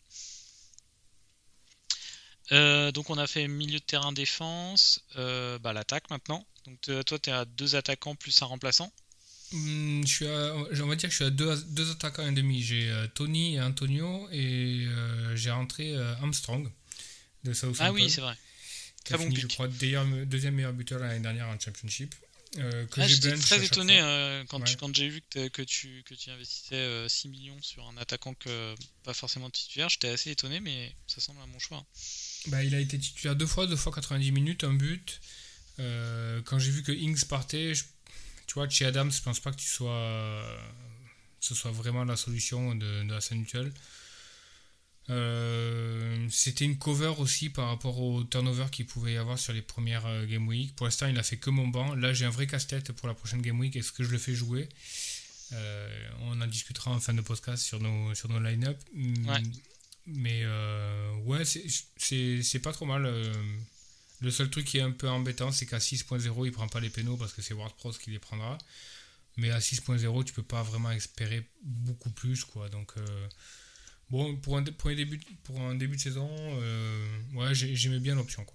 Speaker 1: Donc, on a fait milieu de terrain défense, bah, l'attaque maintenant. Donc, toi, tu es à deux attaquants plus un remplaçant?
Speaker 2: Hmm, je suis on va dire que je suis à deux, attaquants et demi. J'ai Tony et Antonio et j'ai rentré Armstrong de Southampton.
Speaker 1: Ah oui, c'est vrai. Très bon
Speaker 2: fini, je crois, deuxième meilleur buteur l'année dernière en Championship. euh,
Speaker 1: Ah, J'étais très étonné euh, quand, tu-
Speaker 2: Ouais.
Speaker 1: quand j'ai vu que, tu, que tu investissais euh, 6 millions sur un attaquant que pas forcément titulaire. J'étais assez étonné, mais ça semble un bon choix.
Speaker 2: Bah, il a été titulaire deux fois, deux fois 90 minutes, un but. Euh, quand j'ai vu que Ings partait, je- tu vois, chez Adams, je pense pas que tu sois, ce soit vraiment la solution de, de la scène mutuelle. Euh, C'était une cover aussi par rapport au turnover qu'il pouvait y avoir sur les premières euh, Game Week. Pour l'instant, il a fait que mon banc. Là, j'ai un vrai casse-tête pour la prochaine Game Week. Est-ce que je le fais jouer? Euh, On en discutera en fin de podcast sur nos, sur nos line-up. Mm,
Speaker 1: Ouais.
Speaker 2: Mais euh, ouais, c'est- pas trop mal. Le seul truc qui est un peu embêtant, c'est qu'à 6.0, il prend pas les pénaux parce que c'est WordPress qui les prendra. Mais à 6.0, tu peux pas vraiment espérer beaucoup plus. quoi. Donc, pour un, début, de saison, euh, ouais, j'ai- j'aimais bien l'option.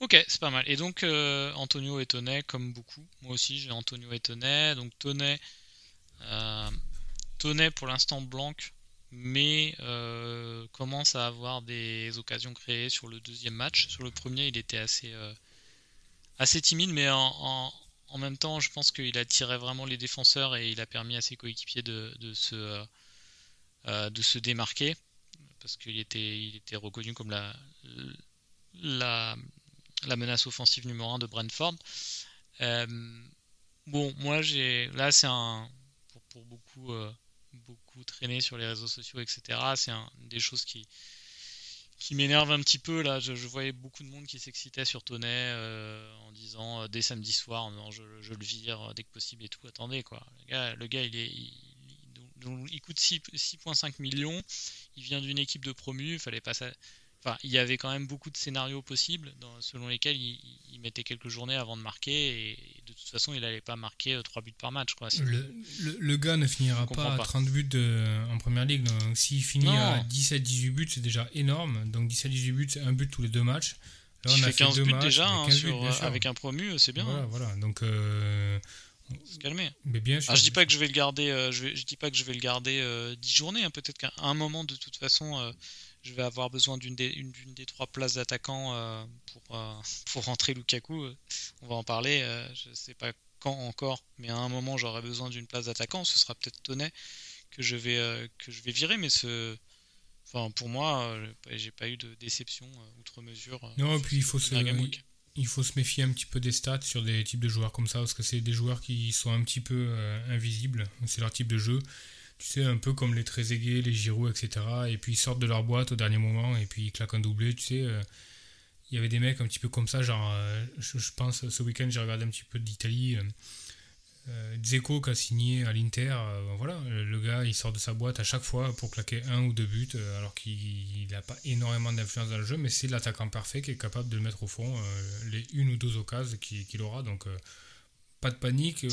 Speaker 1: Ok, c'est pas mal. Et donc, euh, Antonio et Tonnet, comme beaucoup. Moi aussi, j'ai Antonio et Tonnet. Donc, Tonnet, euh, pour l'instant blanc, mais euh, commence à avoir des occasions créées sur le deuxième match. Sur le premier, il était assez, assez timide, mais en, même temps, je pense qu'il a tiré vraiment les défenseurs et il a permis à ses coéquipiers de, se, de se démarquer parce qu'il était, il était reconnu comme la, la, menace offensive numéro 1 de Brentford. Euh, bon, moi j'ai là c'est un pour, pour beaucoup euh, beaucoup traîner sur les réseaux sociaux etc. C'est un, des choses qui qui m'énerve un petit peu là. Je, voyais beaucoup de monde qui s'excitait sur Tonnet euh, en disant euh, dès samedi soir non je, le vire euh, dès que possible et tout. Attendez quoi, le gars, le gars il est il, il- il coûte 6 6,5 millions. Il vient d'une équipe de promu. Il fallait pas ça. Enfin, il y avait quand même beaucoup de scénarios possibles dans- selon lesquels il, il mettait quelques journées avant de marquer et, de toute façon il n'allait pas marquer 3 buts par match. Quoi.
Speaker 2: Le, le- le gars ne finira pas à
Speaker 1: pas.
Speaker 2: 30 buts de- en première ligue. Donc, s'il finit
Speaker 1: Non.
Speaker 2: à 17-18 buts, c'est déjà énorme. Donc, 17-18 buts, c'est un but tous les deux matchs. Là,
Speaker 1: il
Speaker 2: on a
Speaker 1: fait 15
Speaker 2: deux
Speaker 1: buts
Speaker 2: matchs,
Speaker 1: déjà hein,
Speaker 2: 15
Speaker 1: sur-
Speaker 2: buts, bien sûr.
Speaker 1: avec un promu, c'est bien.
Speaker 2: Voilà,
Speaker 1: hein.
Speaker 2: voilà. Donc, euh,
Speaker 1: se calmer.
Speaker 2: mais bien sûr.
Speaker 1: Ah, je dis pas que je vais le garder, euh, je, vais, je dis pas que je vais le garder euh, 10 journées. hein. Peut-être qu'à un moment, de toute façon, euh, je vais avoir besoin d'une des, une- d'une des trois places d'attaquant euh, pour, (laughs) pour rentrer Lukaku. On va en parler. je sais pas quand encore, mais à un moment, j'aurai besoin d'une place d'attaquant. Ce sera peut-être Tonnet que je vais que je vais virer, mais ce, enfin pour moi, j'ai pas- eu de déception outre mesure.
Speaker 2: Non, puis il faut se-. Il faut se méfier un petit peu des stats sur des types de joueurs comme ça, parce que c'est des joueurs qui sont un petit peu euh, invisibles. C'est leur type de jeu. Tu sais, un peu comme les Trezeguet, les Giroud, etc. Et puis ils sortent de leur boîte au dernier moment et puis ils claquent un doublé. Tu sais, euh, il y avait des mecs un petit peu comme ça. Genre, euh, je, je pense, ce week-end, j'ai regardé un petit peu d'Italie. Euh, Dzeko qui a signé à l'Inter. euh, voilà, le, gars, il sort de sa boîte à chaque fois pour claquer un ou deux buts, euh, alors qu'il n'a pas énormément d'influence dans le jeu, mais c'est l'attaquant parfait qui est capable de mettre au fond les une ou deux occasions qu'il aura. Donc, pas de panique.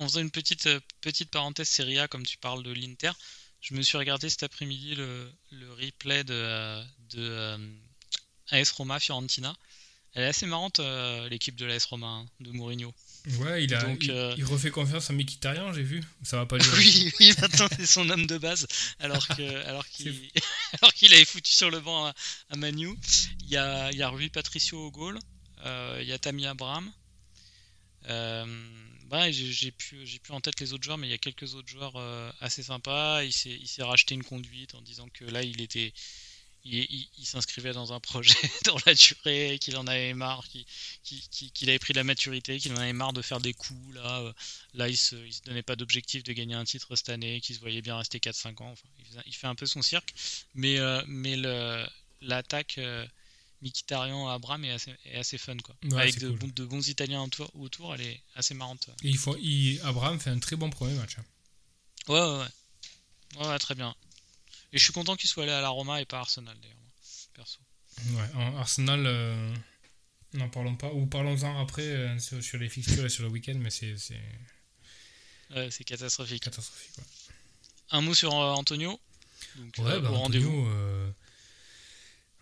Speaker 1: On faisait une petite, petite parenthèse Serie A, comme tu parles de l'Inter. Je me suis regardé cet après-midi le, replay de, de euh, AS Roma Fiorentina. Elle est assez marrante, l'équipe de l'AS Roma, hein, de Mourinho.
Speaker 2: Ouais, il, a,
Speaker 1: Donc,
Speaker 2: il,
Speaker 1: euh,
Speaker 2: il refait confiance à Mkhitaryan, j'ai vu. Ça va pas (laughs) durer.
Speaker 1: Oui, oui, maintenant c'est son homme de base, alors que, (laughs) alors qu'il, (laughs) alors qu'il avait foutu sur le banc à, à Manu. Il y a, il y a Rui Patricio au goal, euh, il y a Tammy Abraham. Euh, bah, j'ai, j'ai plus, j'ai plus en tête les autres joueurs, mais il y a quelques autres joueurs assez sympas. Il s'est, il s'est racheté une conduite en disant que là il était, il, il- il s'inscrivait dans un projet (laughs) dans la durée, qu'il en avait marre, qu'il, avait pris de la maturité, qu'il en avait marre de faire des coups là. euh, Là, il se, il se donnait pas d'objectif de gagner un titre cette année, qu'il se voyait bien rester 4-5 ans. Enfin, il, faisait- il fait un peu son cirque. Mais, euh, mais le, l'attaque euh, Mkhitaryan Abraham est assez, est assez fun. Quoi.
Speaker 2: Ouais,
Speaker 1: Avec de,
Speaker 2: cool.
Speaker 1: bons- de bons Italiens autour, autour, elle est assez marrante.
Speaker 2: Et il faut, il- Abraham fait un très bon premier match. hein.
Speaker 1: Ouais. Ouais, ouais, très bien. Et je suis content qu'il soit allé à la Roma et pas à Arsenal d'ailleurs. moi, Perso.
Speaker 2: Ouais, Arsenal, euh, n'en parlons pas. Ou parlons-en après euh, sur, sur les fixtures et sur le week-end, mais c'est c'est
Speaker 1: Ouais, catastrophique.
Speaker 2: catastrophique. ouais.
Speaker 1: Un mot sur euh, Antonio? Donc,
Speaker 2: Ouais, bah. Antonio,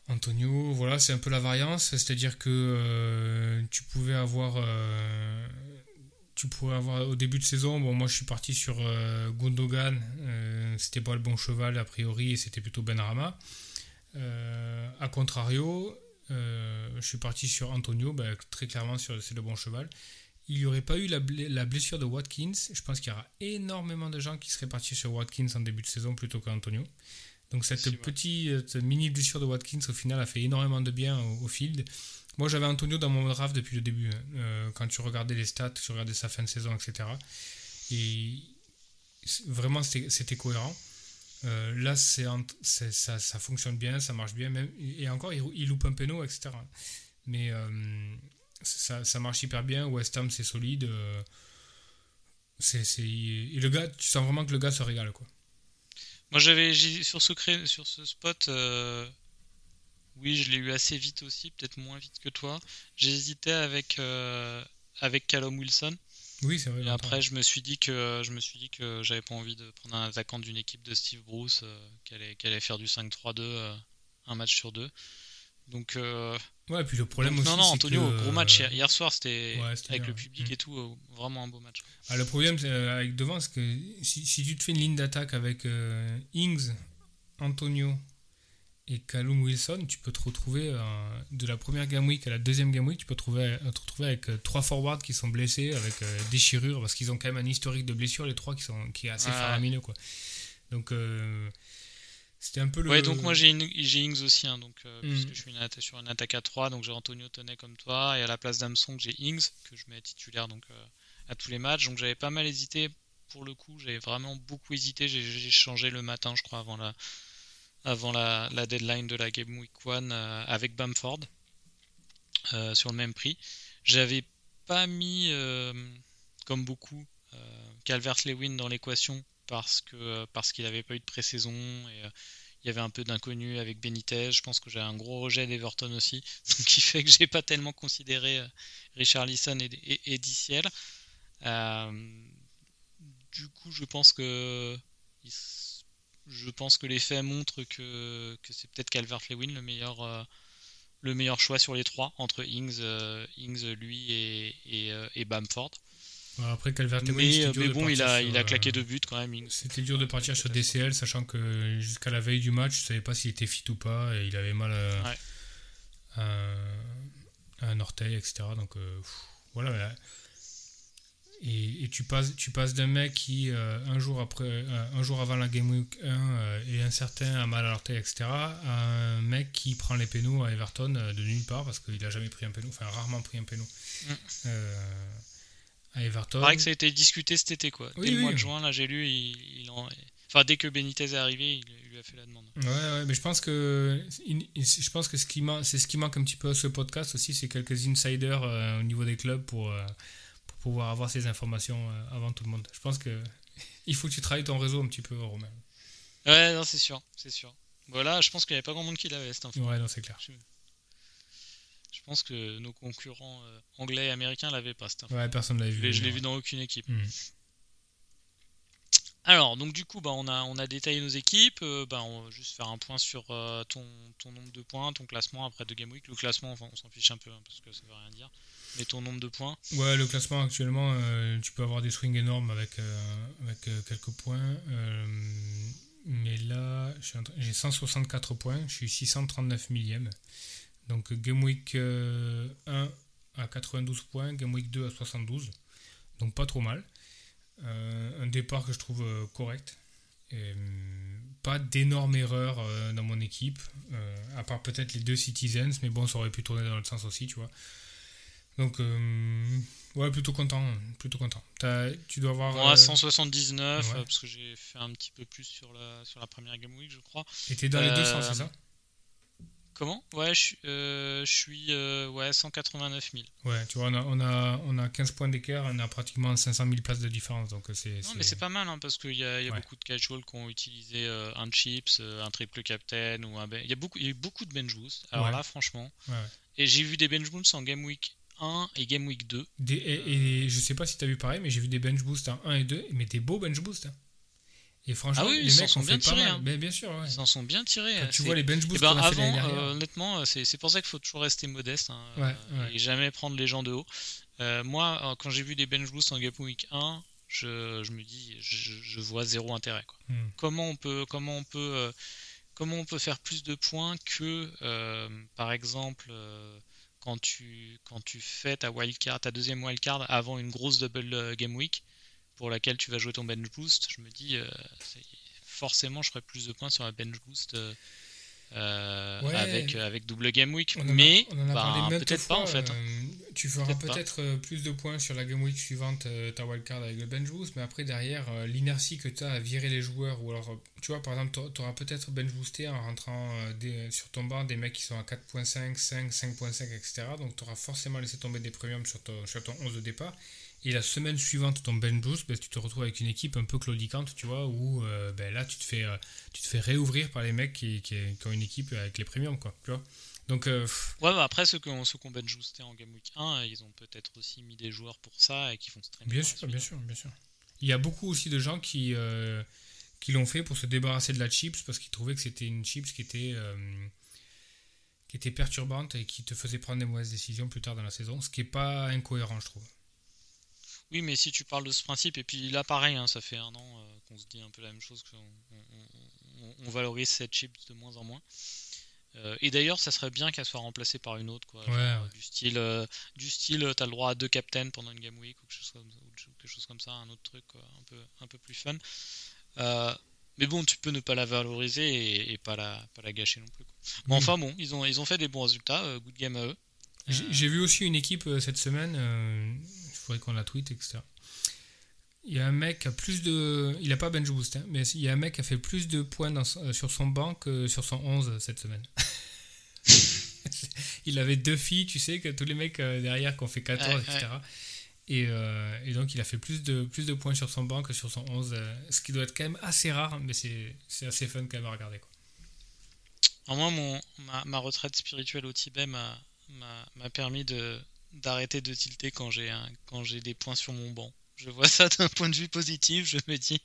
Speaker 2: Antonio, voilà, c'est un peu la variance, c'est-à-dire que tu pouvais avoir, tu pouvais avoir au début de saison, bon, moi je suis parti sur euh, Gundogan, euh, c'était pas le bon cheval a priori, et c'était plutôt Benrahma. Euh, a contrario, je suis parti sur Antonio, bah, très clairement c'est le bon cheval. Il n'y aurait pas eu la, blessure de Watkins, je pense qu'il y aura énormément de gens qui seraient partis sur Watkins en début de saison plutôt qu'Antonio. Donc cette petite mini blessure de Watkins au final a fait énormément de bien au, field. Moi j'avais Antonio dans mon draft depuis le début. Hein. quand tu regardais les stats, tu regardais sa fin de saison, etc. Et vraiment c'était cohérent. Euh, là, ça, fonctionne bien, ça marche bien, et encore, il, loupe un péno, etc. Mais euh, ça, marche hyper bien. West Ham, c'est solide. Euh, et le gars, tu sens vraiment que le gars se régale, quoi.
Speaker 1: Moi, j'avais sur ce spot, oui, je l'ai eu assez vite aussi, peut-être moins vite que toi. J'hésitais avec, avec Callum Wilson.
Speaker 2: Oui, c'est vrai.
Speaker 1: Et après, je me suis dit que je me suis dit que j'avais pas envie de prendre un attaquant d'une équipe de Steve Bruce euh, qui, allait, allait, faire du 5-3-2 euh, un match sur deux. Donc euh,
Speaker 2: ouais, puis le problème aussi.
Speaker 1: Non, non, Antonio, gros match hier, soir, c'était avec le public mm. et tout, vraiment un beau match.
Speaker 2: Ah, le problème avec devant, c'est que si, si, tu te fais une ligne d'attaque avec Ings, Antonio et Callum Wilson, tu peux te retrouver euh, de la première game week à la deuxième game week, tu peux te, euh, te retrouver avec euh, trois forwards qui sont blessés, avec déchirures, parce qu'ils ont quand même un historique de blessures, les trois qui, sont, qui est assez faramineux. Quoi. Donc, c'était un peu le.
Speaker 1: Ouais, donc moi j'ai Ings aussi, hein, donc, mhm. puisque je suis sur une attaque à 3, donc j'ai Antonio Tonnet comme toi, et à la place d'Amsong, j'ai Ings, que je mets titulaire donc, à tous les matchs. Donc j'avais pas mal hésité, pour le coup, j'avais vraiment beaucoup hésité, j'ai changé le matin, je crois, avant la avant la, deadline de la Game Week 1 euh, avec Bamford euh, sur le même prix. J'avais pas mis, euh, comme beaucoup, Calvert-Lewin dans l'équation parce que parce qu'il n'avait pas eu de pré-saison et il y avait un peu d'inconnu avec Benitez. Je pense que j'ai un gros rejet d'Everton aussi, (laughs) donc qui fait que j'ai pas tellement considéré Richard Lisson et, et, et du coup, je pense que je pense que les faits montrent que, c'est peut-être Calvert-Lewin le meilleur, euh, le meilleur choix sur les trois, entre Ings, euh, Ings lui et, et, euh, Bamford.
Speaker 2: Après Calvert-Lewin,
Speaker 1: mais, mais bon, il a, il a claqué deux buts quand même.
Speaker 2: C'était dur de partir sur DCL, sachant que jusqu'à la veille du match, je savais pas s'il était fit ou pas, et il avait mal à, un orteil, etc. Donc voilà. Et, tu passes, tu passes d'un mec qui, euh, un, jour après, euh, un jour avant la Game Week 1, euh, est incertain, a mal à l'orteil, etc., à un mec qui prend les pénaux à Everton de nulle part parce qu'il n'a jamais pris un péno, enfin rarement pris un péno. Mm. à Everton.
Speaker 1: Il paraît que ça a été discuté cet été, quoi. dès le mois de juin, là, j'ai lu, il, enfin, dès que Benitez est arrivé, il, lui a fait la demande.
Speaker 2: Ouais, ouais, mais je pense que, je pense que ce qui c'est ce qui manque un petit peu à ce podcast aussi, c'est quelques insiders au niveau des clubs pour pouvoir avoir ces informations euh, avant tout le monde. Je pense que il faut que tu travailles ton réseau un petit peu, Romain.
Speaker 1: Ouais, non, c'est sûr, c'est sûr. Voilà, je pense qu'il n'y avait pas grand monde qui l'avait cette info.
Speaker 2: Ouais, non, c'est clair.
Speaker 1: Je... pense que nos concurrents euh, anglais et américains l'avaient pas cette info.
Speaker 2: Ouais, personne l'avait vu.
Speaker 1: Je l'ai vu dans aucune équipe. Hmm. Alors, donc du coup, bah, on, a, on a détaillé nos équipes. Euh, bah, on va juste faire un point sur ton, ton, nombre de points, ton classement après deux Game Week. Le classement, enfin, on s'en fiche un peu hein, parce que ça veut rien dire mais ton nombre de points.
Speaker 2: Ouais, le classement actuellement, euh, tu peux avoir des swings énormes avec, euh, euh, quelques points. mais là, j'ai 164 points, je suis 639 millième. Donc Game Week 1 à 92 points, Game Week 2 à 72. Donc pas trop mal. un départ que je trouve correct. pas d'énormes erreurs dans mon équipe, à part peut-être les deux Citizens, mais bon, ça aurait pu tourner dans l'autre sens aussi, tu vois. Donc, euh, ouais, plutôt content. Plutôt content. tu dois avoir.
Speaker 1: Moi, 179, euh, parce que j'ai fait un petit peu plus sur la, sur la première Game Week, je crois.
Speaker 2: Et t'es dans les 200, c'est euh, ça?
Speaker 1: Comment? Ouais, je, suis ouais, 189 000.
Speaker 2: Ouais, tu vois, on a, on a, on a 15 points d'écart, on a pratiquement 500 000 places de différence. Donc c'est,
Speaker 1: non, mais c'est pas mal, hein, parce qu'il y a, y a beaucoup de casuals qui ont utilisé un chips, un triple captain, ou un ben... il, y a beaucoup, il y a eu beaucoup de bench boost. Alors là, franchement. Et j'ai vu des bench boosts en game week et Game Week 2.
Speaker 2: et, je sais pas si tu as vu pareil, mais j'ai vu des bench boosts en 1 et 2, mais des beaux bench boosts. Hein. Et franchement,
Speaker 1: ah les mecs sont bien tirés. Hein.
Speaker 2: bien sûr, ouais.
Speaker 1: Ils en sont bien tirés.
Speaker 2: tu vois les bench boosts
Speaker 1: eh ben, avant, euh, honnêtement, c'est pour ça qu'il faut toujours rester modeste hein, euh, et jamais prendre les gens de haut. Euh, moi, quand j'ai vu des bench boosts en Game Week 1, je, je me dis, je, je vois zéro intérêt. Quoi. Hmm. Comment on peut, comment on peut comment on peut faire plus de points que, euh, par exemple, euh, quand, tu, quand tu fais ta wildcard, ta deuxième wildcard avant une grosse double game week pour laquelle tu vas jouer ton bench boost. Je me dis, forcément, je ferai plus de points sur la bench boost euh, avec, euh, avec double game week. mais bah, peut-être pas en fait. Euh,
Speaker 2: tu feras peut-être plus de points sur la game week suivante, ta wildcard avec le bench boost, mais après derrière, l'inertie que tu as à virer les joueurs, ou alors tu vois, par exemple, tu auras peut-être bench boosté en rentrant sur ton banc des mecs qui sont à 4.5, 5, 5.5, etc. Donc tu auras forcément laissé tomber des premiums sur ton, sur ton 11 de départ. Et la semaine suivante, ton bench boost, ben, tu te retrouves avec une équipe un peu claudicante, tu vois, où euh, ben, là, tu te, fais, euh, tu te fais réouvrir par les mecs qui, qui, ont une équipe avec les premiums, quoi, tu vois. Donc, euh,
Speaker 1: ouais, bah après, ceux qui ont, ont bench boosté en Game Week 1, ils ont peut-être aussi mis des joueurs pour ça et qui font streamer.
Speaker 2: Bien sûr, bien sûr, bien sûr. Il y a beaucoup aussi de gens qui, qui l'ont fait pour se débarrasser de la chips parce qu'ils trouvaient que c'était une chips qui était qui était perturbante et qui te faisait prendre des mauvaises décisions plus tard dans la saison, ce qui n'est pas incohérent, je trouve.
Speaker 1: Oui, mais si tu parles de ce principe, et puis là pareil, hein, ça fait un an euh, qu'on se dit un peu la même chose, qu'on on, valorise cette chip de moins en moins. Euh, et d'ailleurs, ça serait bien qu'elle soit remplacée par une autre, quoi. Du style, euh, du style, t'as le droit à deux captains pendant une game week ou quelque chose comme, quelque chose comme ça, un autre truc, un peu, un peu plus fun. mais bon, tu peux ne pas la valoriser et, pas la, pas la gâcher non plus. Bon, enfin bon, ils ont, ils ont fait des bons résultats, good game à eux.
Speaker 2: J'ai vu aussi une équipe cette semaine faudrait qu'on la tweet, etc. Il y a un mec qui a plus de. Il a pas bench boost, hein, mais il y a un mec qui a fait plus de points euh, sur son banc que sur son 11 cette semaine. (laughs) il avait deux filles, tu sais, que tous les mecs euh, derrière qui ont fait 14, etc. Euh, et, donc il a fait plus de, plus de points sur son banc que sur son 11, ce qui doit être quand même assez rare, mais c'est assez fun quand même à regarder. Quoi.
Speaker 1: Alors moi, mon, ma, ma retraite spirituelle au Tibet m'a permis de, d'arrêter de tilter quand j'ai quand j'ai des points sur mon banc. Je vois ça d'un point de vue positif. Je me dis,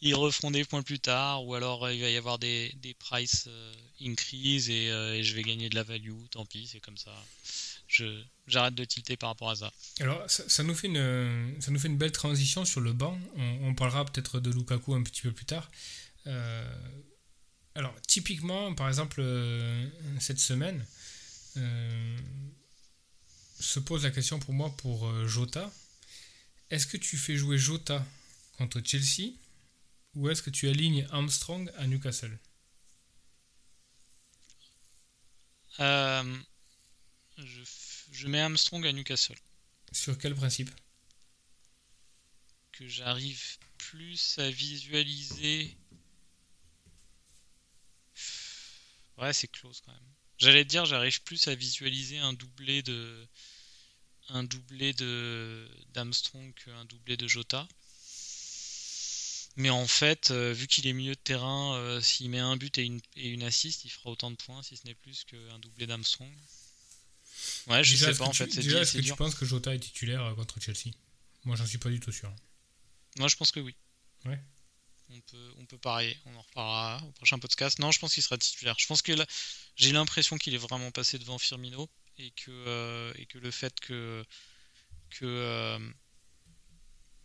Speaker 1: ils referont des points plus tard, ou alors euh, il va y avoir des, des price euh, increase euh, et, je vais gagner de la value. Tant pis, c'est comme ça. Je j'arrête de tilter par rapport à ça.
Speaker 2: Alors ça, nous fait une ça nous fait une belle transition sur le banc. On, parlera peut-être de Lukaku un petit peu plus tard. alors typiquement, par exemple, cette semaine se pose la question pour moi pour euh, Jota. Est-ce que tu fais jouer Jota contre Chelsea ou est-ce que tu alignes Armstrong à Newcastle?
Speaker 1: Euh, je, mets Armstrong à Newcastle.
Speaker 2: Sur quel principe?
Speaker 1: Que j'arrive plus à visualiser. Ouais, c'est close quand même. J'allais te dire, j'arrive plus à visualiser un doublé de un doublé de d'Armstrong qu'un doublé de Jota. Mais en fait, euh, vu qu'il est milieu de terrain, euh, s'il met un but et une, et une assist, il fera autant de points, si ce n'est plus qu'un doublé d'Armstrong.
Speaker 2: Ouais, je sais pas en fait. est-ce que tu penses que Jota est titulaire contre Chelsea? Moi, j'en suis pas du tout sûr.
Speaker 1: Moi, je pense que oui.
Speaker 2: Ouais
Speaker 1: on peut, parier. On en reparlera au prochain podcast. Non, je pense qu'il sera titulaire. Je pense que j'ai l'impression qu'il est vraiment passé devant Firmino et que, euh, le fait que, que, euh,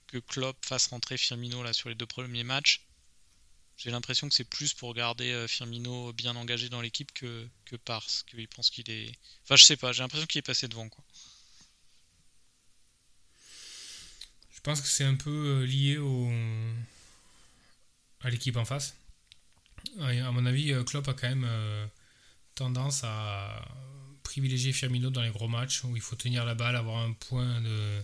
Speaker 1: que Klopp fasse rentrer Firmino là, sur les deux premiers matchs, j'ai l'impression que c'est plus pour garder euh, Firmino bien engagé dans l'équipe que, que parce qu'il pense qu'il est. Enfin, je sais pas, j'ai l'impression qu'il est passé devant. Quoi.
Speaker 2: Je pense que c'est un peu lié au à l'équipe en face. À mon avis, euh, Klopp a quand même euh, tendance à privilégier Firmino dans les gros matchs où il faut tenir la balle, avoir un point de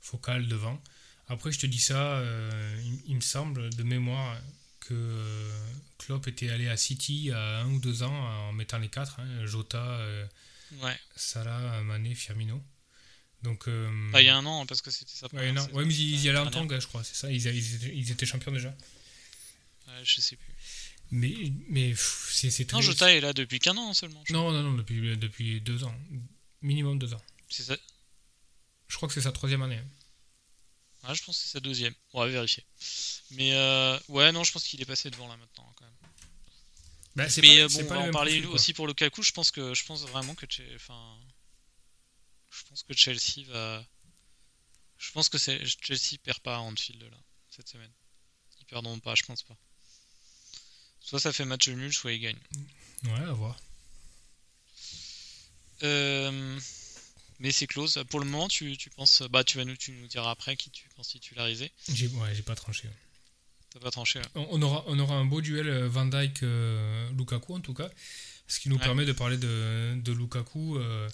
Speaker 2: focal devant. Après, je te dis ça, euh, il, me semble de mémoire que Klopp était allé à City à un ou deux ans en mettant les quatre, hein, Jota, Salah, Mané, Firmino. Donc,
Speaker 1: bah, il y a un an, parce que c'était ça.
Speaker 2: Ouais, ouais, mais ils y allaient en tank, je crois, c'est ça. Ils, ils, étaient champions déjà
Speaker 1: je sais plus.
Speaker 2: Mais, mais c'est très.
Speaker 1: Non, Jota est là depuis qu'un an seulement.
Speaker 2: Non, non, non, depuis, depuis deux ans. Minimum deux ans.
Speaker 1: C'est ça.
Speaker 2: Je crois que c'est sa troisième année.
Speaker 1: Ah, je pense que c'est sa deuxième. On va vérifier. Mais euh, ouais, non, je pense qu'il est passé devant là maintenant quand même. Bah, mais euh, bon, on va en parler aussi pour le Kaku. Je pense que je pense vraiment que enfin, je pense que Chelsea va. Je pense que Chelsea perd pas en Anfield là cette semaine. Ils perdront pas, je pense pas. Soit ça fait match nul, soit il gagne.
Speaker 2: Ouais, à voir.
Speaker 1: Euh, mais c'est close. Pour le moment, tu, tu, penses. Bah, tu vas nous, tu nous diras après qui tu penses titulariser.
Speaker 2: J'ai ouais, j'ai pas tranché.
Speaker 1: T'as pas tranché. Ouais.
Speaker 2: On, on, aura, on aura un beau duel euh, Van Dyke-Lukaku en tout cas. Ce qui nous
Speaker 1: Ouais.
Speaker 2: permet de parler de, de Lukaku. euh,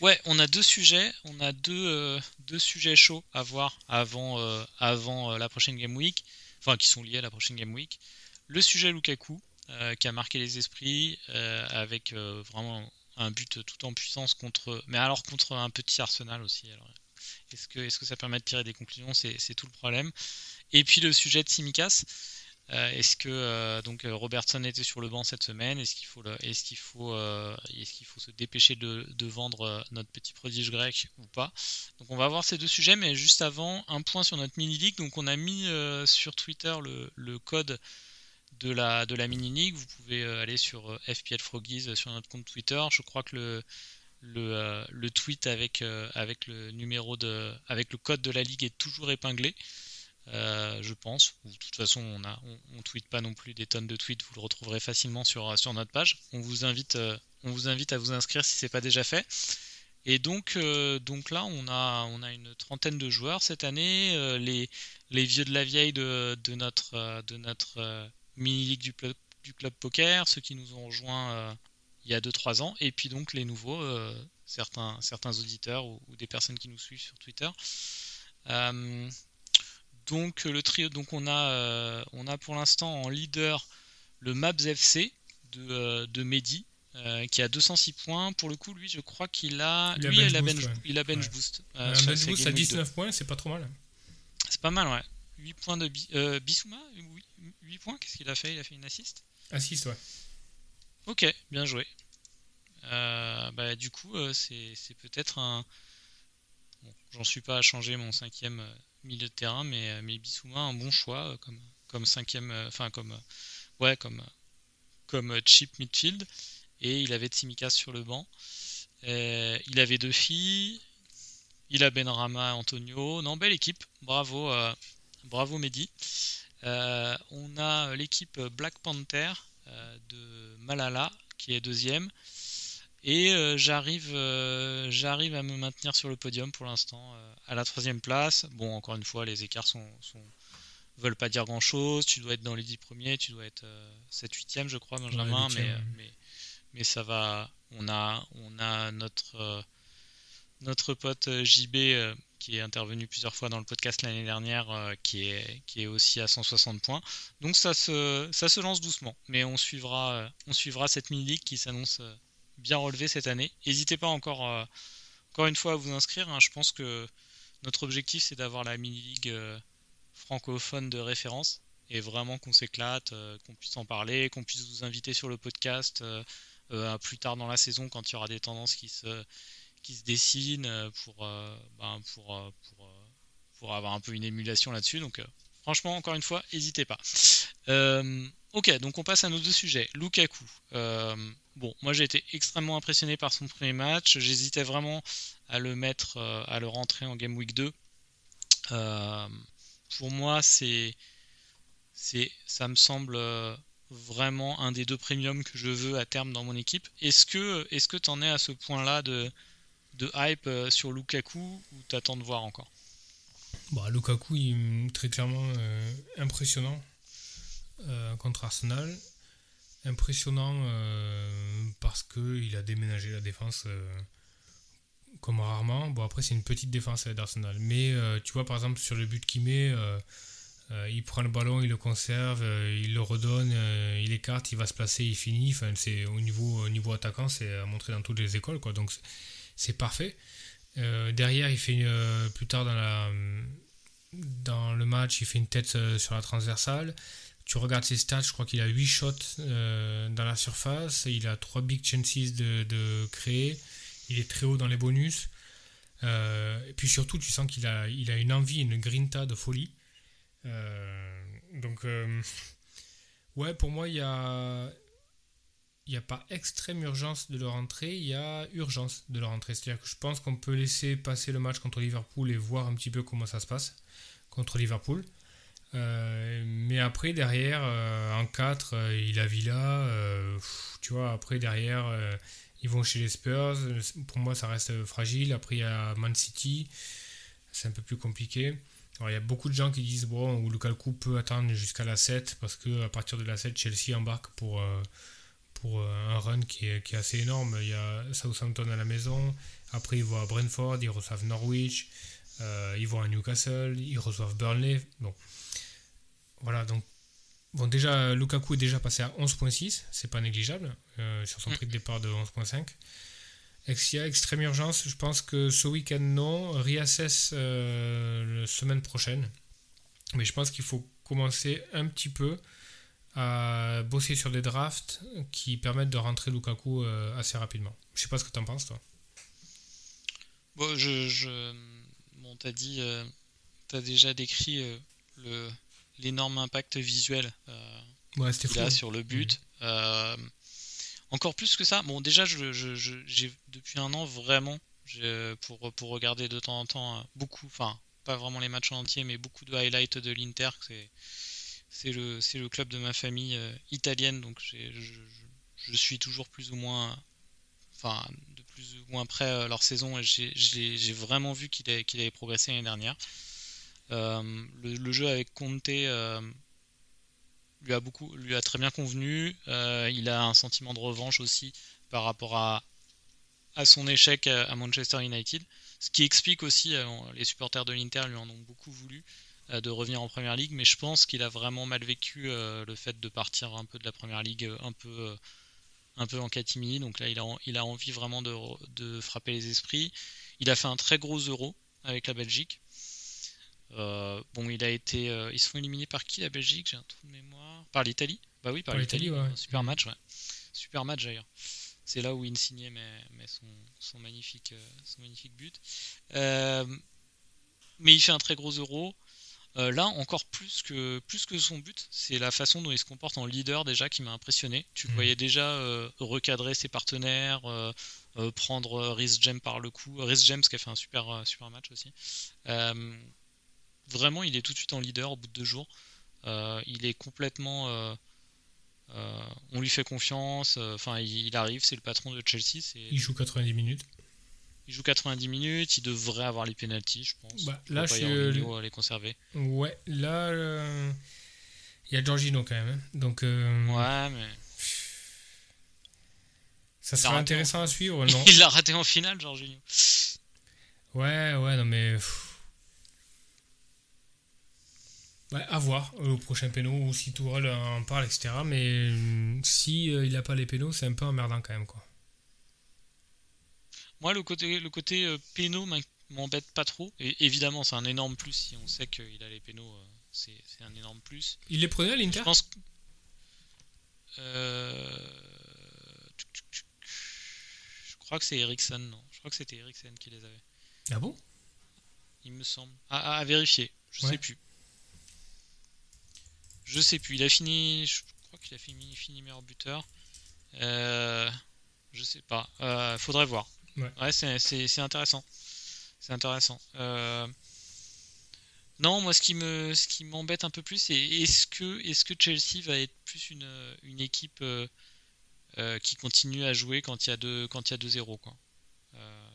Speaker 1: Ouais, on a deux sujets. On a deux, euh, deux sujets chauds à voir avant, euh, avant euh, la prochaine Game Week. Enfin, qui sont liés à la prochaine Game Week. Le sujet Lukaku, euh, qui a marqué les esprits euh, avec euh, vraiment un but tout en puissance contre. Mais alors contre un petit Arsenal aussi. Est-ce que, est-ce que ça permet de tirer des conclusions? C'est tout le problème. Et puis le sujet de Simicas. Est-ce que donc Robertson était sur le banc cette semaine? Est-ce qu'il faut, est-ce qu'il faut, est-ce qu'il faut se dépêcher de, vendre notre petit prodige grec ou pas? Donc on va voir ces deux sujets, mais juste avant, un point sur notre mini league. Donc on a mis sur Twitter le code de la de la mini league. Vous pouvez euh, aller sur euh, FPL Froggies euh, sur notre compte Twitter. Je crois que le le, le tweet avec avec le numéro de avec le code de la ligue est toujours épinglé. Je pense. De toute façon, on a, on, on tweet pas non plus des tonnes de tweets. Vous le retrouverez facilement sur, sur notre page. On vous invite, on vous invite à vous inscrire si c'est pas déjà fait. Et donc, donc là, on a, on a une trentaine de joueurs cette année. Les, les vieux de la vieille de, de notre, de notre mini league du, club poker, ceux qui nous ont rejoints euh, il y a 2-3 ans, et puis donc les nouveaux, euh, certains, certains auditeurs ou, ou des personnes qui nous suivent sur Twitter. Euh, donc le trio, donc on a, on a pour l'instant en leader le Mabs FC de, de Mehdi, euh, qui a 206 points. Pour le coup, lui, je crois qu'il a,
Speaker 2: Il a
Speaker 1: lui,
Speaker 2: bench
Speaker 1: il a
Speaker 2: boost, ouais.
Speaker 1: il a bench
Speaker 2: Ouais.
Speaker 1: boost. euh,
Speaker 2: bench boost à
Speaker 1: Week 2.
Speaker 2: 19 points, c'est pas trop mal.
Speaker 1: C'est pas mal, ouais. 8 points de Bi- euh, Bissouma 8 points, qu'est-ce qu'il a fait? Il a fait une assist?
Speaker 2: Assist, ouais.
Speaker 1: Ok, bien joué. Euh, bah, du coup, euh, c'est peut-être un. Bon, J'en suis pas à changer mon cinquième euh, milieu de terrain, mais, mais Bissouma, un bon choix comme, comme cinquième. Enfin, comme. ouais, comme, comme cheap midfield. Et il avait Tsimikas sur le banc. Il avait deux filles. Il a Benrama, Antonio. Non, belle équipe. Bravo, bravo Mehdi. Euh, on a l'équipe Black Panther euh, de Malala qui est deuxième. Et euh, j'arrive, euh, j'arrive à me maintenir sur le podium pour l'instant euh, à la troisième place. Bon, encore une fois, les écarts sont, sont- veulent pas dire grand chose. Tu dois être dans les 10 premiers, tu dois être 7-8e, je crois, Benjamin. mais, mais, mais ça va. On a, on a notre, euh, notre pote euh, JB euh, qui est intervenu plusieurs fois dans le podcast l'année dernière, euh, qui, est, aussi à 160 points. Donc ça se, ça se lance doucement, mais on suivra, cette mini-league qui s'annonce bien relevée cette année. N'hésitez pas encore, encore une fois à vous inscrire. hein. Je pense que notre objectif c'est d'avoir la mini-league francophone de référence et vraiment qu'on s'éclate, qu'on puisse en parler, qu'on puisse vous inviter sur le podcast plus tard dans la saison quand il y aura des tendances qui se, qui se dessinent euh, pour, euh, ben, pour, euh, pour, avoir un peu une émulation là-dessus. Donc franchement, encore une fois, n'hésitez pas. Ok, donc on passe à nos deux sujets. Lukaku. Bon, moi j'ai été extrêmement impressionné par son premier match. J'hésitais vraiment à le mettre, à le rentrer en Game Week 2. Euh, pour moi, c'est, c'est, ça me semble vraiment un des deux premiums que je veux à terme dans mon équipe. Est-ce que, est-ce que t'en es à ce point-là de, de hype euh, sur Lukaku ou t'attends de voir encore?
Speaker 2: Bah, Lukaku, est très clairement euh, impressionnant euh, contre Arsenal. Impressionnant euh, parce qu'il a déménagé la défense comme rarement. Bon, après, c'est une petite défense d'Arsenal. Mais tu vois, par exemple, sur le but qu'il met, il prend le ballon, il le conserve, il le redonne, il écarte, il va se placer, il finit. Enfin, c'est, au, niveau, au niveau attaquant, c'est à montrer dans toutes les écoles. Quoi. Donc, c'est, parfait. Euh, derrière, il fait une- plus tard dans la dans le match, il fait une tête euh, sur la transversale. Tu regardes ses stats, je crois qu'il a 8 shots euh, dans la surface. Il a 3 big chances de, de créer. Il est très haut dans les bonus. Euh, et puis surtout, tu sens qu'il a, il a une envie, une grinta de folie. Euh, donc, euh, (laughs) ouais, pour moi, il y a, il n'y a pas extrême urgence de le rentrer, il y a urgence de le rentrer. C'est-à-dire que je pense qu'on peut laisser passer le match contre Liverpool et voir un petit peu comment ça se passe contre Liverpool. mais après, derrière, en 4, il a Villa. tu vois, après, derrière, ils vont chez les Spurs. Pour moi, ça reste fragile. Après, il y a Man City. C'est un peu plus compliqué. Alors, il y a beaucoup de gens qui disent bon, Lukaku peut attendre jusqu'à la 7 parce qu'à partir de la 7, Chelsea embarque pour, pour un run qui est, qui est, assez énorme. Il y a Southampton à la maison. Après, ils vont à Brentford, ils reçoivent Norwich. Euh, ils vont à Newcastle, ils reçoivent Burnley. Bon. Voilà, donc. Bon, déjà, Lukaku est déjà passé à 11.6, c'est pas négligeable, euh, sur son mm. prix de départ de 11.5. Exia, extrême urgence, je pense que ce week-end non, réassesse euh, la semaine prochaine. Mais je pense qu'il faut commencer un petit peu à bosser sur des drafts qui permettent de rentrer Lukaku assez rapidement. Je sais pas ce que tu en penses, toi.
Speaker 1: Bon, je t'as dit, euh, as déjà décrit euh, le l'énorme impact visuel euh,
Speaker 2: ouais, qu'il a
Speaker 1: sur le but. Mhm. encore plus que ça, bon déjà je, j'ai depuis un an vraiment pour, pour regarder de temps en temps beaucoup, enfin pas vraiment les matchs en entier, mais beaucoup de highlights de l'Inter. C'est, c'est, le, club de ma famille italienne, donc je, suis toujours plus ou moins, enfin plus ou moins près euh, leur saison et j'ai vraiment vu qu'il avait progressé l'année dernière. Euh, le, jeu avec Conte euh, lui a beaucoup, lui a très bien convenu. il a un sentiment de revanche aussi par rapport à, à son échec à Manchester United, ce qui explique aussi les supporters de l'Inter lui en ont beaucoup voulu de revenir en première ligue, mais je pense qu'il a vraiment mal vécu le fait de partir un peu de la première ligue un peu un peu en catimini. Donc là, il a, il a envie vraiment de, frapper les esprits. Il a fait un très gros euro avec la Belgique. Euh, bon, il a été. Euh, ils sont éliminés par qui la Belgique? J'ai un trou de mémoire. Par l'Italie Bah oui, par, l'Italie. Super match, ouais. Super match d'ailleurs. C'est là où Insigne met, met son, son, magnifique, euh, son magnifique but. mais il fait un très gros euro. Euh, là, encore plus que, plus que son but, c'est la façon dont il se comporte en leader déjà qui m'a impressionné. Tu mhm. voyais déjà euh, recadrer ses partenaires, euh, prendre Rhys James par le coup. Rhys James qui a fait un super, super match aussi. vraiment, il est tout de suite en leader au bout de deux jours. il est complètement. on lui fait confiance. Enfin, il, arrive, c'est le patron de Chelsea.
Speaker 2: Il joue 90 minutes.
Speaker 1: Il joue 90 minutes, il devrait avoir les pénalties, je pense.
Speaker 2: Bah, là, je suis.
Speaker 1: les conserver.
Speaker 2: Ouais, là, euh, il y a Giorgino quand même. Hein. Donc. Euh,
Speaker 1: ouais, mais.
Speaker 2: Ça sera intéressant à suivre, (laughs) non?
Speaker 1: Il l'a raté en finale, Giorgino.
Speaker 2: Ouais, ouais, non mais. Ouais, à voir euh, au prochain péno ou si Tourelle en parle, etc. Mais si il n'a pas les pénaux, c'est un peu emmerdant quand même, quoi.
Speaker 1: Moi, le côté, le côté euh, péno m'embête pas trop. Et évidemment, c'est un énorme plus si on sait qu'il a les pénaux. Euh, c'est un énorme plus.
Speaker 2: Il les prenait à l'Inter
Speaker 1: Je pense. Euh, je crois que c'est Ericsson, non. Je crois que c'était Ericsson qui les avait.
Speaker 2: Ah bon?
Speaker 1: Il me semble. À, vérifier. Je sais plus. Je sais plus. Il a fini. Je crois qu'il a fini, fini meilleur buteur. Euh, je sais pas. faudrait voir. Ouais, c'est intéressant. C'est intéressant. Euh, non, moi, ce qui me, ce qui m'embête un peu plus, c'est est-ce que, est-ce que Chelsea va être plus une, une équipe euh, euh, qui continue à jouer quand il y a deux, quand il y a 2-0 quoi.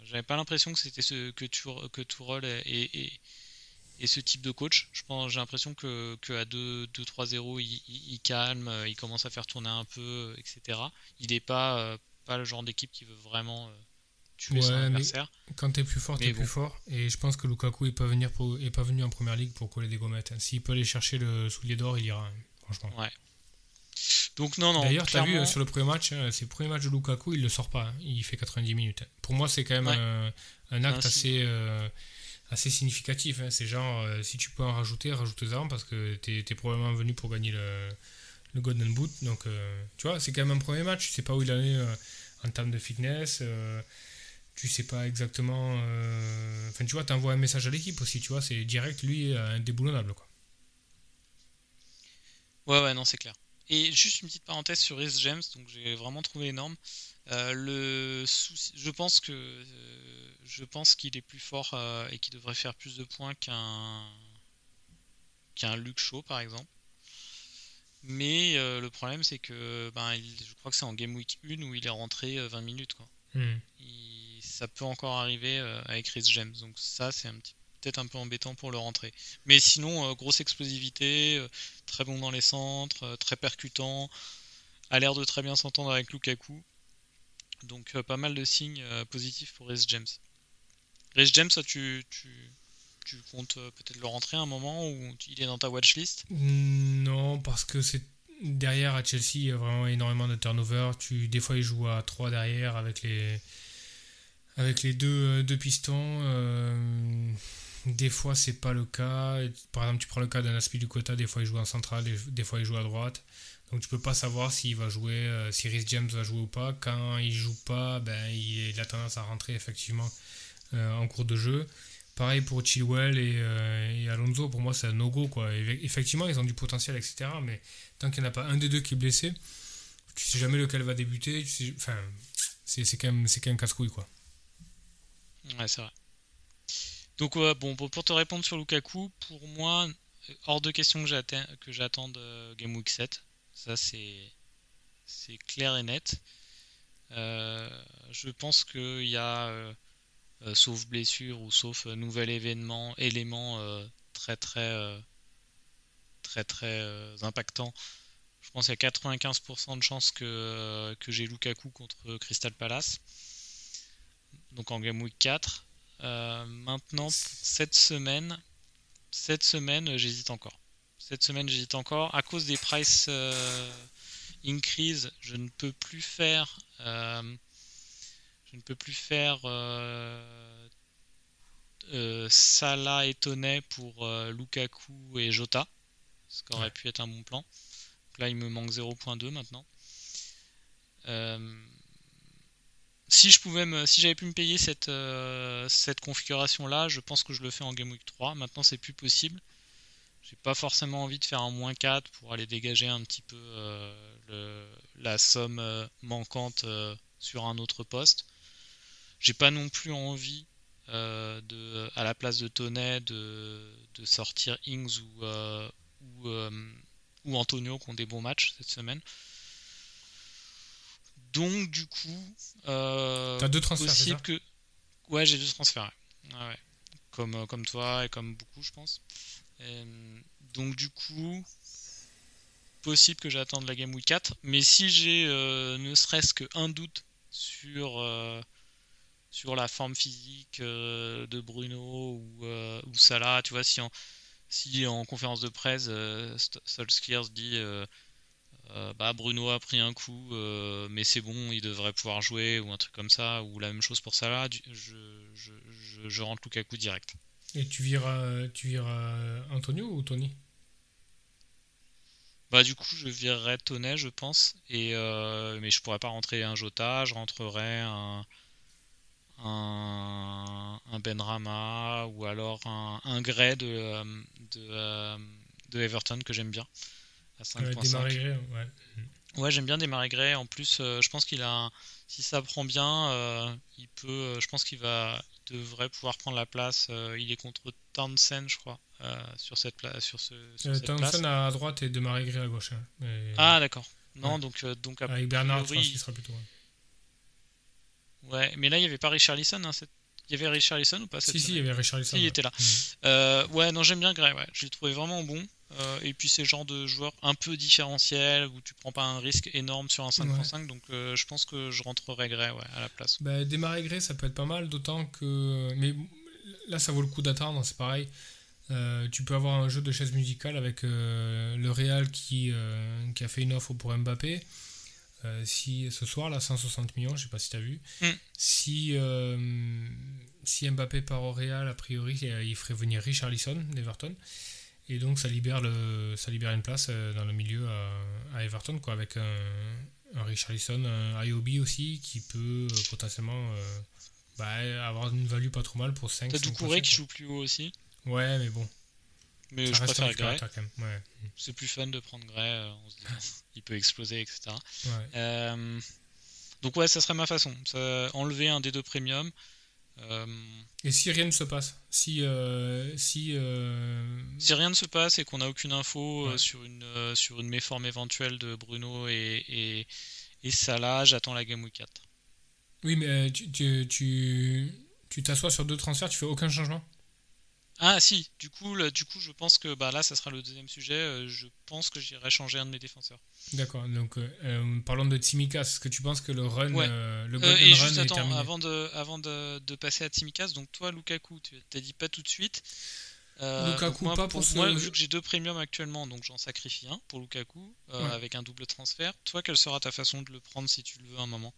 Speaker 1: J'avais pas l'impression que c'était ce que que Tourelle et, et, ce type de coach. Je pense, j'ai l'impression que, que à 2-3-0, il, il, calme, il commence à faire tourner un peu, etc. Il n'est pas, pas le genre d'équipe qui veut vraiment ouais, Mais
Speaker 2: quand t'es plus fort, t'es plus fort. Et je pense que Lukaku est pas, venir pour, est pas venu en première ligue pour coller des gommettes. S'il peut aller chercher le soulier d'or, il ira, hein, franchement.
Speaker 1: Ouais. Donc non, non.
Speaker 2: D'ailleurs, t'as vu euh, sur le premier match, hein, c'est le premier match de Lukaku, il le sort pas. Hein. Il fait 90 minutes. Pour moi, c'est quand même un, acte assez, euh, assez significatif. C'est genre, euh, si tu peux en rajouter, rajoute-en parce que t'es es probablement venu pour gagner le, le Golden Boot. Donc, tu vois, c'est quand même un premier match. Tu sais pas où il en est en termes de fitness tu sais pas exactement. Euh, enfin, tu vois, tu envoies un message à l'équipe aussi, tu vois, c'est direct, lui, indéboulonnable, quoi.
Speaker 1: Ouais, ouais, non, c'est clair. Et juste une petite parenthèse sur Rhys James, donc j'ai vraiment trouvé énorme. Euh, le je pense que euh, je pense qu'il est plus fort et qu'il devrait faire plus de points qu'un qu'un Luke Shaw par exemple. Mais le problème c'est que ben, je crois que c'est en Game Week 1 où il est rentré 20 minutes. Quoi.
Speaker 2: Hmm.
Speaker 1: Ça peut encore arriver avec Chris James. Donc ça c'est peut-être un peu embêtant pour le rentrer. Mais sinon, grosse explosivité, très bon dans les centres, très percutant, a l'air de très bien s'entendre avec Lukaku. Donc pas mal de signes positifs pour Rhys James. Rhys James, tu, tu, comptes peut-être le rentrer à un moment où il est dans ta watchlist?
Speaker 2: Non, parce que c'est derrière à Chelsea, il y a vraiment énormément de turnover. Tu, des fois, il joue à 3 derrière avec les, avec les deux, deux pistons. Euh, des fois, c'est pas le cas. Par exemple, tu prends le cas d'un Aspi du Quota, des fois, il joue en centrale, des, fois, il joue à droite. Donc, tu peux pas savoir s'il va jouer, euh, si Rhys James va jouer ou pas. Quand il joue pas, ben, il, a tendance à rentrer effectivement euh, en cours de jeu. Pareil pour Chilwell et, Alonso, pour moi, c'est un no-go. Effectivement, ils ont du potentiel, etc. Mais tant qu'il n'y en a pas un des deux qui est blessé, tu sais jamais lequel va débuter. enfin, c'est quand même, même casse-couille.
Speaker 1: Ouais, c'est vrai. Donc, bon, pour te répondre sur Lukaku, pour moi, hors de question que j'attende euh, Game Week 7. Ça, c'est clair et net. Euh, je pense qu'il y a, euh, sauf blessure ou sauf nouvel événement, élément très très très très impactant, je pense qu'il y a 95% de chances que j'ai Lukaku contre Crystal Palace. Donc en Game Week 4. Euh, maintenant, cette semaine, cette semaine, j'hésite encore. Cette semaine, j'hésite encore. À cause des price euh, increase, je ne peux plus faire. Euh, je ne peux plus faire Salah et Tonnet pour Lukaku et Jota. Ce qui aurait pu être un bon plan. là, il me manque 0.2 maintenant si je pouvais me, si j'avais pu me payer cette, euh, cette configuration là, je pense que je le fais en Game Week 3. Maintenant, c'est plus possible. J'ai pas forcément envie de faire un moins 4 pour aller dégager un petit peu euh, la somme euh, manquante sur un autre poste. J'ai pas non plus envie de, à la place de Tonnet de, de sortir Ings ou, ou, ou Antonio qui ont des bons matchs cette semaine. Donc du coup,
Speaker 2: euh, t'as deux transferts, c'est ça
Speaker 1: que ouais, j'ai deux transferts. Ouais. Comme euh, comme toi et comme beaucoup, je pense. Euh, donc du coup, possible que j'attende la game week 4, mais si j'ai ne serait-ce qu'un doute sur sur la forme physique de Bruno ou, ou Salah, tu vois, si en, si en conférence de presse, Solskjaer dit euh, bah, Bruno a pris un coup, euh, mais c'est bon, il devrait pouvoir jouer, ou un truc comme ça, ou la même chose pour Salah, je, je, je, rentre Lukaku direct.
Speaker 2: Et tu vireras, tu vireras Antonio ou Tony?
Speaker 1: Bah du coup je virerais Tony je pense. Et euh, mais je pourrais pas rentrer un Jota je rentrerais un un, un Benrama ou alors un, un Gray de, de, de Everton que j'aime bien ouais. j'aime bien démarrer Gray. En plus, euh, je pense qu'il a, si ça prend bien, euh, il peut, euh, je pense qu'il va, devrait pouvoir prendre la place. il est contre Townsend, je crois, sur cette place, sur ce. Sur
Speaker 2: Townsend à droite et démarrer Gray à gauche. Hein.
Speaker 1: Ah d'accord. Non, donc donc
Speaker 2: avec Bernard, je pense qu'il sera plutôt.
Speaker 1: Ouais, mais là il n'y avait pas Richarlison. Hein, cette... Il y avait Richarlison ou pas
Speaker 2: Si, si, il y avait Richarlison.
Speaker 1: Si, il était là. Mm. ouais, non, j'aime bien Gray. Ouais. Je l'ai trouvé vraiment bon. Euh, et puis c'est le genre de joueur un peu différentiel où tu prends pas un risque énorme sur un 5.5 donc euh, je pense que je rentrerai Gray ouais, à la place.
Speaker 2: Bah, démarrer Gray ça peut être pas mal d'autant que mais là ça vaut le coup d'attendre c'est pareil. Euh, tu peux avoir un jeu de chaise musicale avec le Real qui, qui a fait une offre pour Mbappé. si ce soir là 160 millions, je sais pas si tu as vu.
Speaker 1: Mm.
Speaker 2: Si si Mbappé part au Real, a priori il ferait venir Richarlison d'Everton. Et donc ça libère, le, ça libère une place euh, dans le milieu à, Everton, quoi, avec un, un Richarlison, un IOB aussi, qui peut euh, potentiellement euh, bah, avoir une value pas trop mal pour 5
Speaker 1: T'as Doucouré qui joue plus haut aussi.
Speaker 2: Ouais, mais bon.
Speaker 1: Mais je préfère Gray. C'est plus fun de prendre Gray, on se dit, (laughs) il peut exploser, etc. donc ouais, ça serait ma façon. enlever un des deux premium,
Speaker 2: Et si rien ne se passe Si, si,
Speaker 1: si rien ne se passe et qu'on n'a aucune info sur, une, sur une méforme éventuelle de Bruno et, et, et Salah, j'attends la Game Week 4.
Speaker 2: Oui, mais tu, tu, tu t'assois sur deux transferts, tu fais aucun changement?
Speaker 1: Ah si, du coup, du coup, je pense que bah, là, ça sera le deuxième sujet. Euh, je pense que j'irai changer un de mes défenseurs.
Speaker 2: D'accord. Donc, euh, euh, parlons de Tsimikas. Est-ce que tu penses que le run, le golden
Speaker 1: et
Speaker 2: run
Speaker 1: juste,
Speaker 2: est
Speaker 1: attends,
Speaker 2: terminé?
Speaker 1: avant de, avant de, de passer à Tsimikas, donc toi, Lukaku, tu t'as dit pas tout de suite.
Speaker 2: Euh, Lukaku,
Speaker 1: moi,
Speaker 2: pas
Speaker 1: pour,
Speaker 2: pour
Speaker 1: moi,
Speaker 2: ce-
Speaker 1: vu que j'ai deux premiums actuellement, donc j'en sacrifie un pour Lukaku euh,
Speaker 2: Ouais.
Speaker 1: avec un double transfert. Toi, quelle sera ta façon de le prendre si tu le veux à un moment?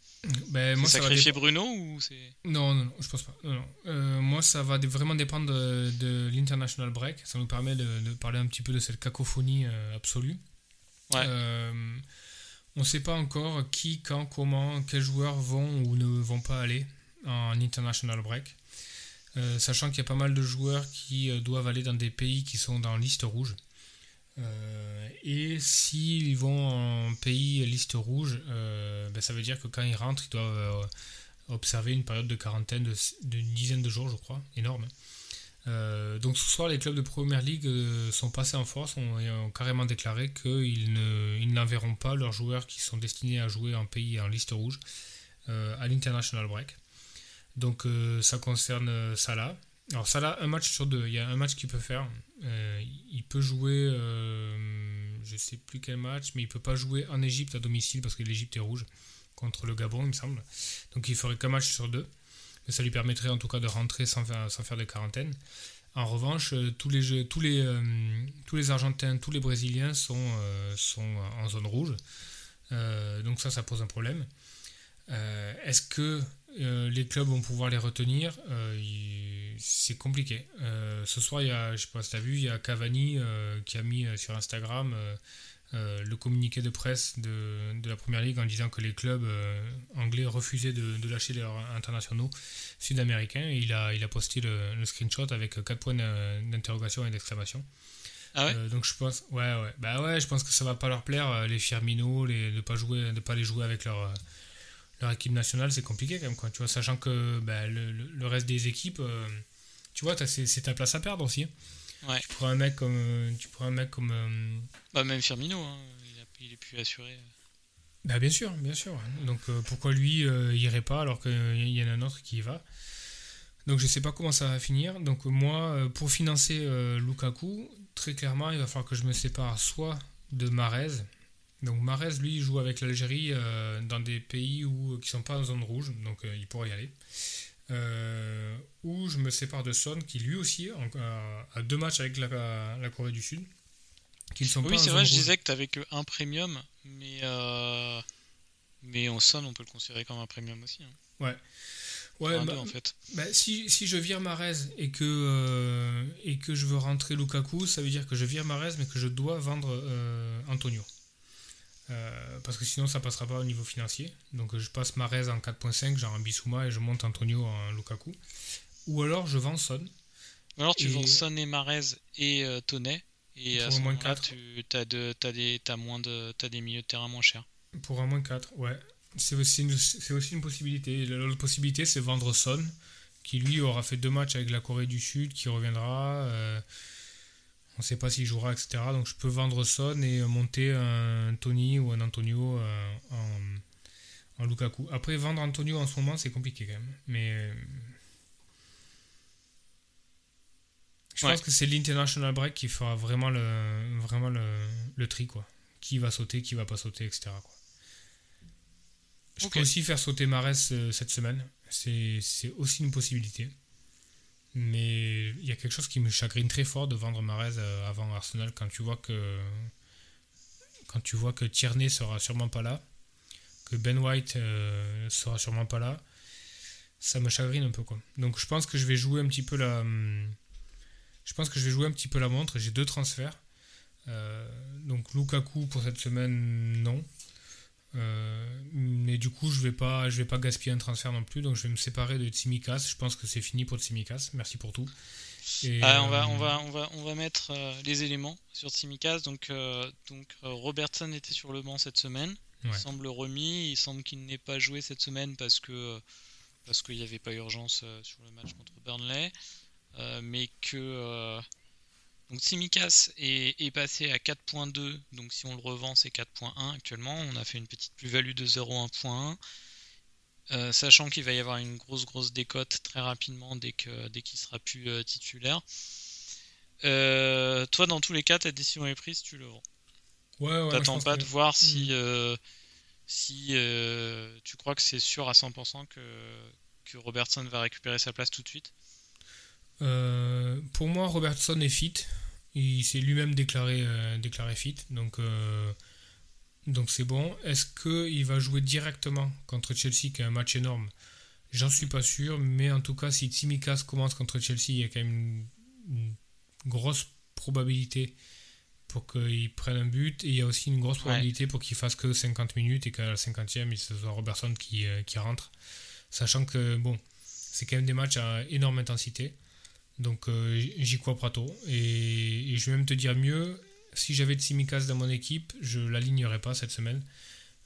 Speaker 2: Ben, moi, ça va
Speaker 1: sacrifier Bruno ou c'est
Speaker 2: Non, non, non, je pense pas. Non, non. Euh, moi, ça va vraiment dépendre de, de l'International Break. Ça nous permet de, de parler un petit peu de cette cacophonie absolue.
Speaker 1: Ouais.
Speaker 2: On ne sait pas encore qui, quand, comment, quels joueurs vont ou ne vont pas aller en International Break. Euh, sachant qu'il y a pas mal de joueurs qui euh, doivent aller dans des pays qui sont dans liste rouge. Euh, et s'ils vont en pays liste rouge, ben, ça veut dire que quand ils rentrent, ils doivent observer une période de quarantaine d'une dizaine de jours, je crois, énorme. Donc ce soir, les clubs de Première Ligue euh, sont passés en force ont, et ont carrément déclaré qu'ils ne- ils n'enverront pas leurs joueurs qui sont destinés à jouer en pays en liste rouge à l'International Break. Donc euh, ça concerne euh, Salah. Alors Salah, un match sur deux. Il y a un match qu'il peut faire. Euh, il peut jouer, je sais plus quel match, mais il peut pas jouer en Égypte à domicile parce que l'Égypte est rouge contre le Gabon, il me semble. Donc il ferait qu'un match sur deux. Mais ça lui permettrait en tout cas de rentrer sans faire, sans faire de quarantaine. En revanche, tous les, tous, les, Argentins, tous les Brésiliens sont, en zone rouge. Donc ça, ça pose un problème. Est-ce que euh, les clubs vont pouvoir les retenir Euh, C'est compliqué. Euh, ce soir, il y a, je sais pas si tu as vu, il y a Cavani qui a mis sur Instagram le communiqué de presse de, de la Première Ligue en disant que les clubs anglais refusaient de, de lâcher leurs internationaux sud-américains. Il a, il a posté le, le screenshot avec 4 points d'in- d'interrogation et d'exclamation.
Speaker 1: Ah ouais?
Speaker 2: Euh, donc je pense, ouais, ouais, bah ouais, je pense que ça va pas leur plaire les Firmino, les, de pas jouer, de pas les jouer avec leur leur équipe nationale, c'est compliqué quand même, quoi. Tu vois, sachant que bah, le, le- reste des équipes, euh, tu vois, c'est ta place à perdre aussi. hein.
Speaker 1: Ouais.
Speaker 2: Tu prends un mec comme, euh, tu prends un mec comme, euh,
Speaker 1: Bah même Firmino, hein, il, a- il est plus assuré.
Speaker 2: bah bien sûr, bien sûr. Donc euh, pourquoi lui irait pas alors qu'il y en a un autre qui y va? Donc je sais pas comment ça va finir. Donc moi, pour financer Lukaku, très clairement, il va falloir que je me sépare soit de Marez. Donc Marez, lui, il joue avec l'Algérie euh, dans des pays où, qui sont pas en zone rouge, donc euh, il pourrait y aller. Euh, ou je me sépare de Son, qui lui aussi en- a, deux matchs avec la, la Corée du Sud, qui ne sont pas
Speaker 1: Oui, c'est vrai, je disais que que un premium, mais euh, mais en son, on peut le considérer comme un premium aussi. hein.
Speaker 2: Ouais. Ouais, bah,
Speaker 1: deux, en fait.
Speaker 2: Bah, si, si je vire Marez et que, euh, et que je veux rentrer Lukaku, ça veut dire que je vire Marez mais que je dois vendre euh, Antonio. Euh, parce que sinon ça passera pas au niveau financier. Donc je passe Marez en 4.5, genre en Bissouma, et je monte Antonio en Lukaku. Ou alors je vends Son.
Speaker 1: Ou alors tu
Speaker 2: et-
Speaker 1: vends Son et Marez et euh, Tonnet, et
Speaker 2: Pour
Speaker 1: à ce
Speaker 2: moins
Speaker 1: moment-là, tu as, de, t'as des, t'as moins de, t'as des milieux de terrain moins chers.
Speaker 2: Pour un moins 4, ouais. C'est aussi, une- aussi une possibilité. L'autre possibilité, c'est vendre Son, qui lui aura fait deux matchs avec la Corée du Sud, qui reviendra. euh, on ne sait pas s'il jouera, etc. Donc je peux vendre Son et euh, monter un Tony ou un Antonio euh, en, en Lukaku. Après, vendre Antonio en ce moment, c'est compliqué quand même. Mais. euh, Je
Speaker 1: Ouais.
Speaker 2: pense que c'est l'International Break qui fera vraiment le, vraiment le, le tri, quoi. Qui va sauter, qui va pas sauter, etc. quoi. Je peux aussi faire sauter Marès cette semaine. C'est aussi une possibilité. Mais il y a quelque chose qui me chagrine très fort de vendre Marez euh, avant Arsenal quand tu vois que quand tu vois que Tierney sera sûrement pas là, que Ben White euh, sera sûrement pas là, ça me chagrine un peu quoi. Donc je pense que je vais jouer un petit peu la hum, je pense que je vais jouer un petit peu la montre. J'ai deux transferts. Euh, donc Lukaku pour cette semaine non. Euh, mais du coup, je vais pas, je vais pas gaspiller un transfert non plus, donc je vais me séparer de Tsimikas. Je pense que c'est fini pour Tsimikas. Merci pour tout. Et,
Speaker 1: Ah, on, va,
Speaker 2: euh,
Speaker 1: on, va, on, va, on va mettre euh, les éléments sur Tsimikas. Donc, donc Robertson était sur le banc cette semaine. Il semble remis. Il semble qu'il n'ait pas joué cette semaine parce que, parce qu'il n'y avait pas urgence sur le match contre Burnley, mais que donc Simicas est, est, passé à 4.2, donc si on le revend c'est 4.1 actuellement, on a fait une petite plus-value de 0.1.1. Euh, sachant qu'il va y avoir une grosse grosse décote très rapidement dès que dès qu'il sera plus euh, titulaire. Euh, toi, dans tous les cas, ta décision est prise, tu le vends.
Speaker 2: Ouais, ouais.
Speaker 1: T'attends pas de voir si si tu crois que c'est sûr à 100% que que Robertson va récupérer sa place tout de suite?
Speaker 2: pour moi, Robertson est fit. Il s'est lui-même déclaré déclaré fit, donc donc c'est bon. Est-ce qu'il va jouer directement contre Chelsea, qui est un match énorme? J'en suis pas sûr, mais en tout cas, si Tsimikas commence contre Chelsea, il y a quand même une, grosse probabilité pour qu'il prenne un but, et il y a aussi une grosse probabilité pour qu'il fasse que 50 minutes et qu'à la 50e, il se soit Robertson qui, euh, qui rentre. Sachant que, bon, c'est quand même des matchs à énorme intensité. Donc euh, j'y crois pas tôt. Et, et, je vais même te dire mieux, si j'avais Tsimikas dans mon équipe, je l'alignerais pas cette semaine.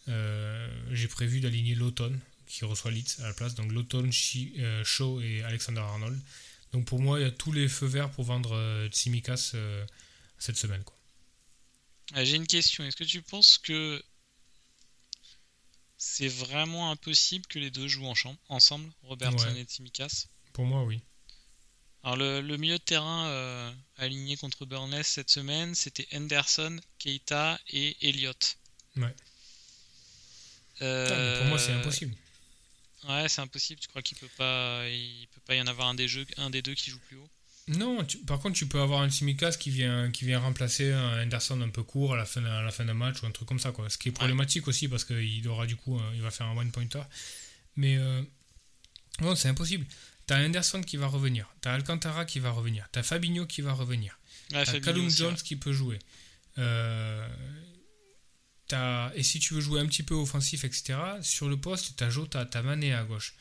Speaker 2: Euh, j'ai prévu d'aligner l'automne qui reçoit Leeds à la place. Donc l'automne, euh, Shaw et Alexander Arnold. Donc pour moi, il y a tous les feux verts pour vendre Tsimikas cette semaine.
Speaker 1: Ah, j'ai une question. Est-ce que tu penses que c'est vraiment impossible que les deux jouent ensemble, Robertson et Tsimikas
Speaker 2: Pour moi, oui.
Speaker 1: Alors le, milieu de terrain euh, aligné contre Burnley cette semaine, c'était Henderson, Keita et Elliott.
Speaker 2: Ouais. Euh, pour moi, c'est impossible.
Speaker 1: Ouais, c'est impossible. Tu crois qu'il peut pas, il peut pas y en avoir un des jeux, un des deux qui joue plus haut?
Speaker 2: Non. par contre, tu peux avoir un Simikas qui vient, qui vient remplacer un Henderson un peu court à la fin, à la fin d'un match ou un truc comme ça, quoi. Ce qui est problématique aussi parce qu'il aura du coup, il va faire un one pointer. Mais euh, non, c'est impossible. T'as Anderson qui va revenir, t'as Alcantara qui va revenir, t'as Fabinho qui va revenir, t'as Callum Jones qui peut jouer. Euh, et si tu veux jouer un petit peu offensif, etc., sur le poste, t'as Jota, t'as Mané à gauche.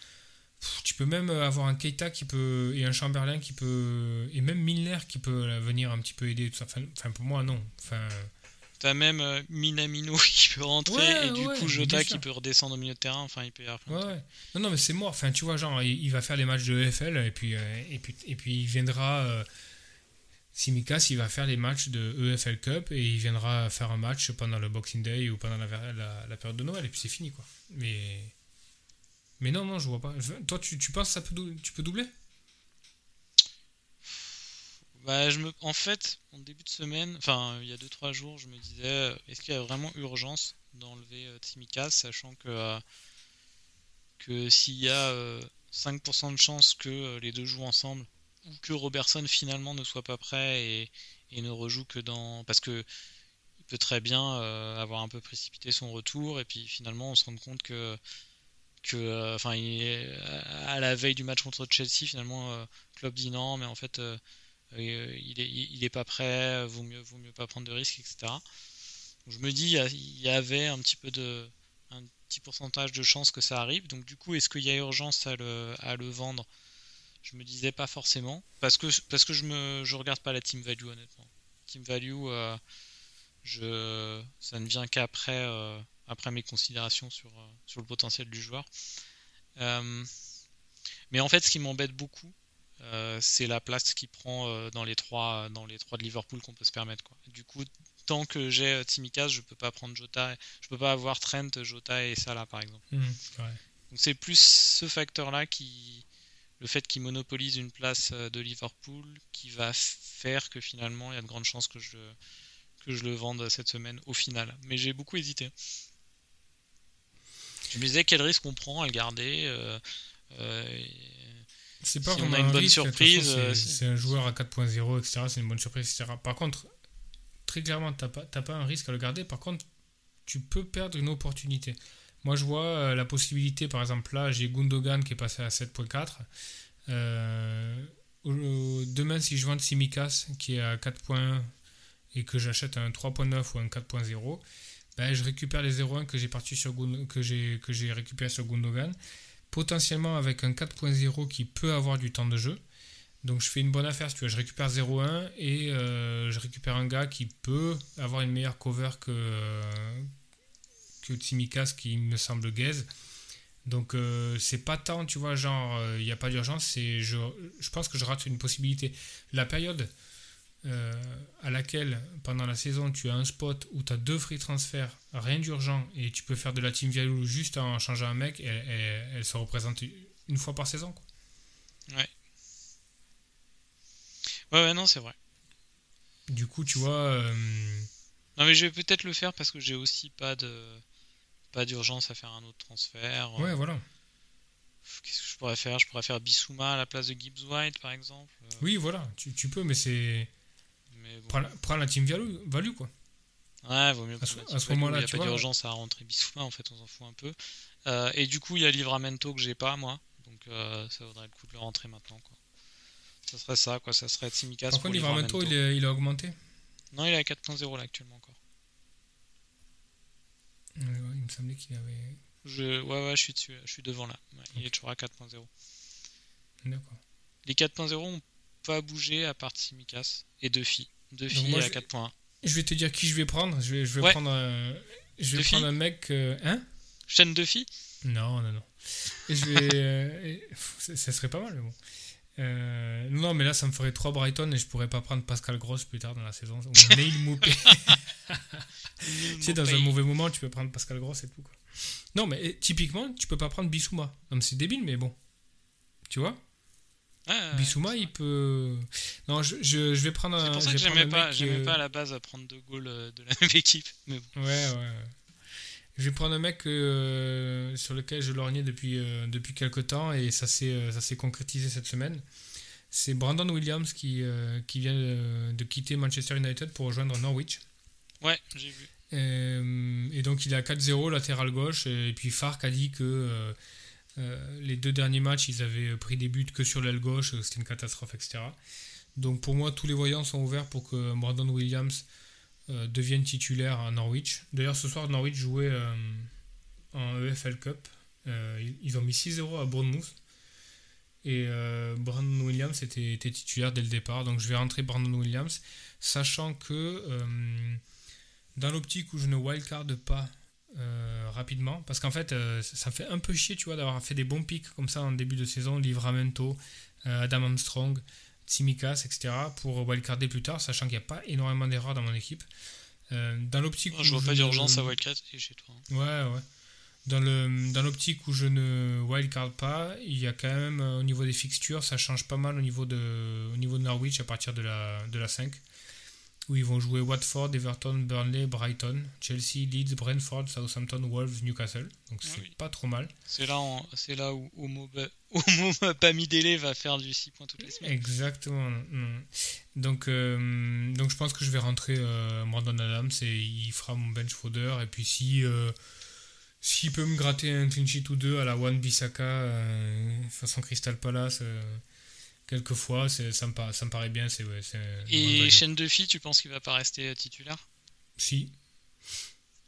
Speaker 2: tu peux même avoir un Keita qui peut, et un Chamberlain qui peut, et même Milner qui peut venir un petit peu aider. Tout ça. Enfin, pour moi, non. Enfin,
Speaker 1: T'as même euh, Minamino (laughs) qui peut rentrer et du coup Jota qui peut redescendre au milieu de terrain. Enfin, il peut y avoir
Speaker 2: ouais, Non, non, mais c'est mort. Enfin, tu vois, genre, il, va faire les matchs de EFL et puis, euh, et puis, et puis il viendra. Euh, Simikas, il va faire les matchs de EFL Cup et il viendra faire un match pendant le Boxing Day ou pendant la, la, période de Noël et puis c'est fini, quoi. Mais. Mais non, non, je vois pas. Toi, tu, tu penses que ça peut, tu peux doubler?
Speaker 1: Bah, je me... En fait, en début de semaine, enfin il y a 2-3 jours, je me disais euh, est-ce qu'il y a vraiment urgence d'enlever euh, sachant que, euh, que s'il y a 5% de chance que les deux jouent ensemble, ou que Robertson finalement ne soit pas prêt et, ne rejoue que dans. Parce que il peut très bien avoir un peu précipité son retour, et puis finalement on se rend compte que enfin à la veille du match contre Chelsea finalement Klopp dit non mais en fait euh, il, est, il est pas prêt, vaut mieux, vaut mieux pas prendre de risques, etc. je me dis, il y avait un petit pourcentage de chances que ça arrive. Donc du coup, est-ce qu'il y a urgence à le, vendre? Je me disais pas forcément, parce que je me, je regarde pas la team value honnêtement. Team value, euh, ça ne vient qu'après, euh, après mes considérations sur le potentiel du joueur. mais en fait, ce qui m'embête beaucoup, euh, c'est la place qu'il prend euh, dans les trois dans les trois de Liverpool qu'on peut se permettre quoi. Du coup, tant que j'ai euh, Timikas, je peux pas prendre Jota, je peux pas avoir Trent, Jota et Salah par exemple.
Speaker 2: Mmh,
Speaker 1: Donc c'est plus ce facteur là qui le fait qu'il monopolise une place de Liverpool qui va faire que finalement il y a de grandes chances que je que je le vende cette semaine au final. Mais j'ai beaucoup hésité. Je me disais quel risque on prend à le garder.
Speaker 2: C'est pas si on a une bonne surprise. Euh, c'est un joueur à 4.0, etc. C'est une bonne surprise, etc. Par contre, très clairement, t'as pas, pas un risque à le garder. Par contre, tu peux perdre une opportunité. Moi, je vois euh, la possibilité, par exemple, là, j'ai Gundogan qui est passé à 7.4. Euh, demain, si je vends Simikas qui est à 4.1 et que j'achète un 3.9 ou un 4.0, ben, je récupère les 0.1 que j'ai que j'ai récupéré sur Gundogan potentiellement avec un 4.0 qui peut avoir du temps de jeu. Donc je fais une bonne affaire, tu veux. Je récupère 0.1 et euh, je récupère un gars qui peut avoir une meilleure cover que, que Tsimikas qui me semble gaze. Donc euh, c'est pas tant, tu vois, genre il n'y a pas d'urgence, je pense que je rate une possibilité. La période euh, à laquelle pendant la saison tu as un spot où tu as deux free transferts, rien d'urgent, et tu peux faire de la team value juste en changeant un mec, elle, elle, se représente une fois par saison. Quoi.
Speaker 1: Ouais. Ouais, ouais, non, c'est vrai.
Speaker 2: Du coup, tu vois. Euh,
Speaker 1: non, mais je vais peut-être le faire parce que j'ai aussi pas de pas d'urgence à faire un autre transfert.
Speaker 2: Ouais, voilà.
Speaker 1: Qu'est-ce que je pourrais faire? Je pourrais faire Bissouma à la place de Gibbs White, par exemple.
Speaker 2: Oui, voilà, tu, tu peux, mais c'est. Mais prends, la team value, value, quoi.
Speaker 1: Ouais, vaut mieux. À ce, moment-là, il n'y a pas d'urgence à rentrer Bissouma, en fait, on s'en fout un peu. Euh, et du coup, il y a Livramento que j'ai pas, moi. Donc, euh, ça vaudrait le coup de le rentrer maintenant, quoi. Ça serait ça, quoi. Ça serait Tsimikas.
Speaker 2: Par contre, Livramento, il, il a augmenté
Speaker 1: Non, il est à 4.0 là actuellement encore.
Speaker 2: il me semblait qu'il avait.
Speaker 1: Je... Ouais, ouais, je suis, dessus, je suis devant là. Il est toujours à 4.0.
Speaker 2: D'accord.
Speaker 1: Les 4.0 ont pas bougé à part Tsimikas et Duffy. Duffy à 4.1.
Speaker 2: Je vais te dire qui je vais prendre. Je vais, je vais prendre, un... je vais prendre un mec. Euh... Hein?
Speaker 1: Chaîne Duffy
Speaker 2: Non, non, non. Et je vais. euh... ça serait pas mal, mais bon. Euh, non, mais là, ça me ferait 3 Brighton et je pourrais pas prendre Pascal Gross plus tard dans la saison. Ou Neil Moupé. (laughs) tu sais, dans un mauvais moment, tu peux prendre Pascal Gross et tout. Quoi. Non, mais typiquement, tu peux pas prendre Bissouma. Non, c'est débile, mais bon. Tu vois? Bissouma, il peut. Non, je, je, vais prendre
Speaker 1: un. C'est pour ça que j'aimais pas, pas à la base à prendre De Gaulle euh, de la (laughs) même équipe. Mais
Speaker 2: bon. Ouais, ouais. Je vais prendre un mec euh, sur lequel je lorgnais depuis, euh, depuis quelques temps et ça s'est, euh, ça s'est concrétisé cette semaine. C'est Brandon Williams qui, qui vient de, quitter Manchester United pour rejoindre Norwich.
Speaker 1: Ouais, j'ai vu.
Speaker 2: Et, donc il est à 4-0 latéral gauche et puis Fark a dit que les deux derniers matchs ils avaient pris des buts que sur l'aile gauche, c'était une catastrophe, etc. Donc pour moi tous les voyants sont ouverts pour que Brandon Williams euh, deviennent titulaires à Norwich. D'ailleurs, ce soir, Norwich jouait euh, en EFL Cup. Euh, ils ont mis 6-0 à Bournemouth. Et Brandon Williams était, titulaire dès le départ. Donc je vais rentrer Brandon Williams, sachant que dans l'optique où je ne wildcard pas rapidement, parce qu'en fait, ça fait un peu chier, tu vois, d'avoir fait des bons pics comme ça en début de saison, Livramento, Adam Armstrong, Tsimikas, etc. pour wildcarder plus tard, sachant qu'il n'y a pas énormément d'erreurs dans mon équipe. Euh, dans l'optique
Speaker 1: je vois pas d'urgence à wildcard chez toi.
Speaker 2: Hein. Ouais, ouais. Dans, le, dans l'optique où je ne wildcard pas, il y a quand même euh, au niveau des fixtures, ça change pas mal au niveau de, au niveau de Norwich à partir de la, de la 5 où ils vont jouer Watford, Everton, Burnley, Brighton, Chelsea, Leeds, Brentford, Southampton, Wolves, Newcastle. Donc c'est pas trop mal.
Speaker 1: C'est là, là où Omo, Pamidele (laughs) va faire du 6 points toutes les semaines.
Speaker 2: Exactement. Donc, euh, donc je pense que je vais rentrer euh, Brandon Adams et il fera mon bench fodder. Et puis si euh, s'il peut me gratter un clean sheet ou deux à la One Bissaka euh, façon Crystal Palace quelquefois, ça me, ça me paraît bien. C'est, ouais,
Speaker 1: Et chaîne de filles, tu penses qu'il va pas rester euh, titulaire?
Speaker 2: Si.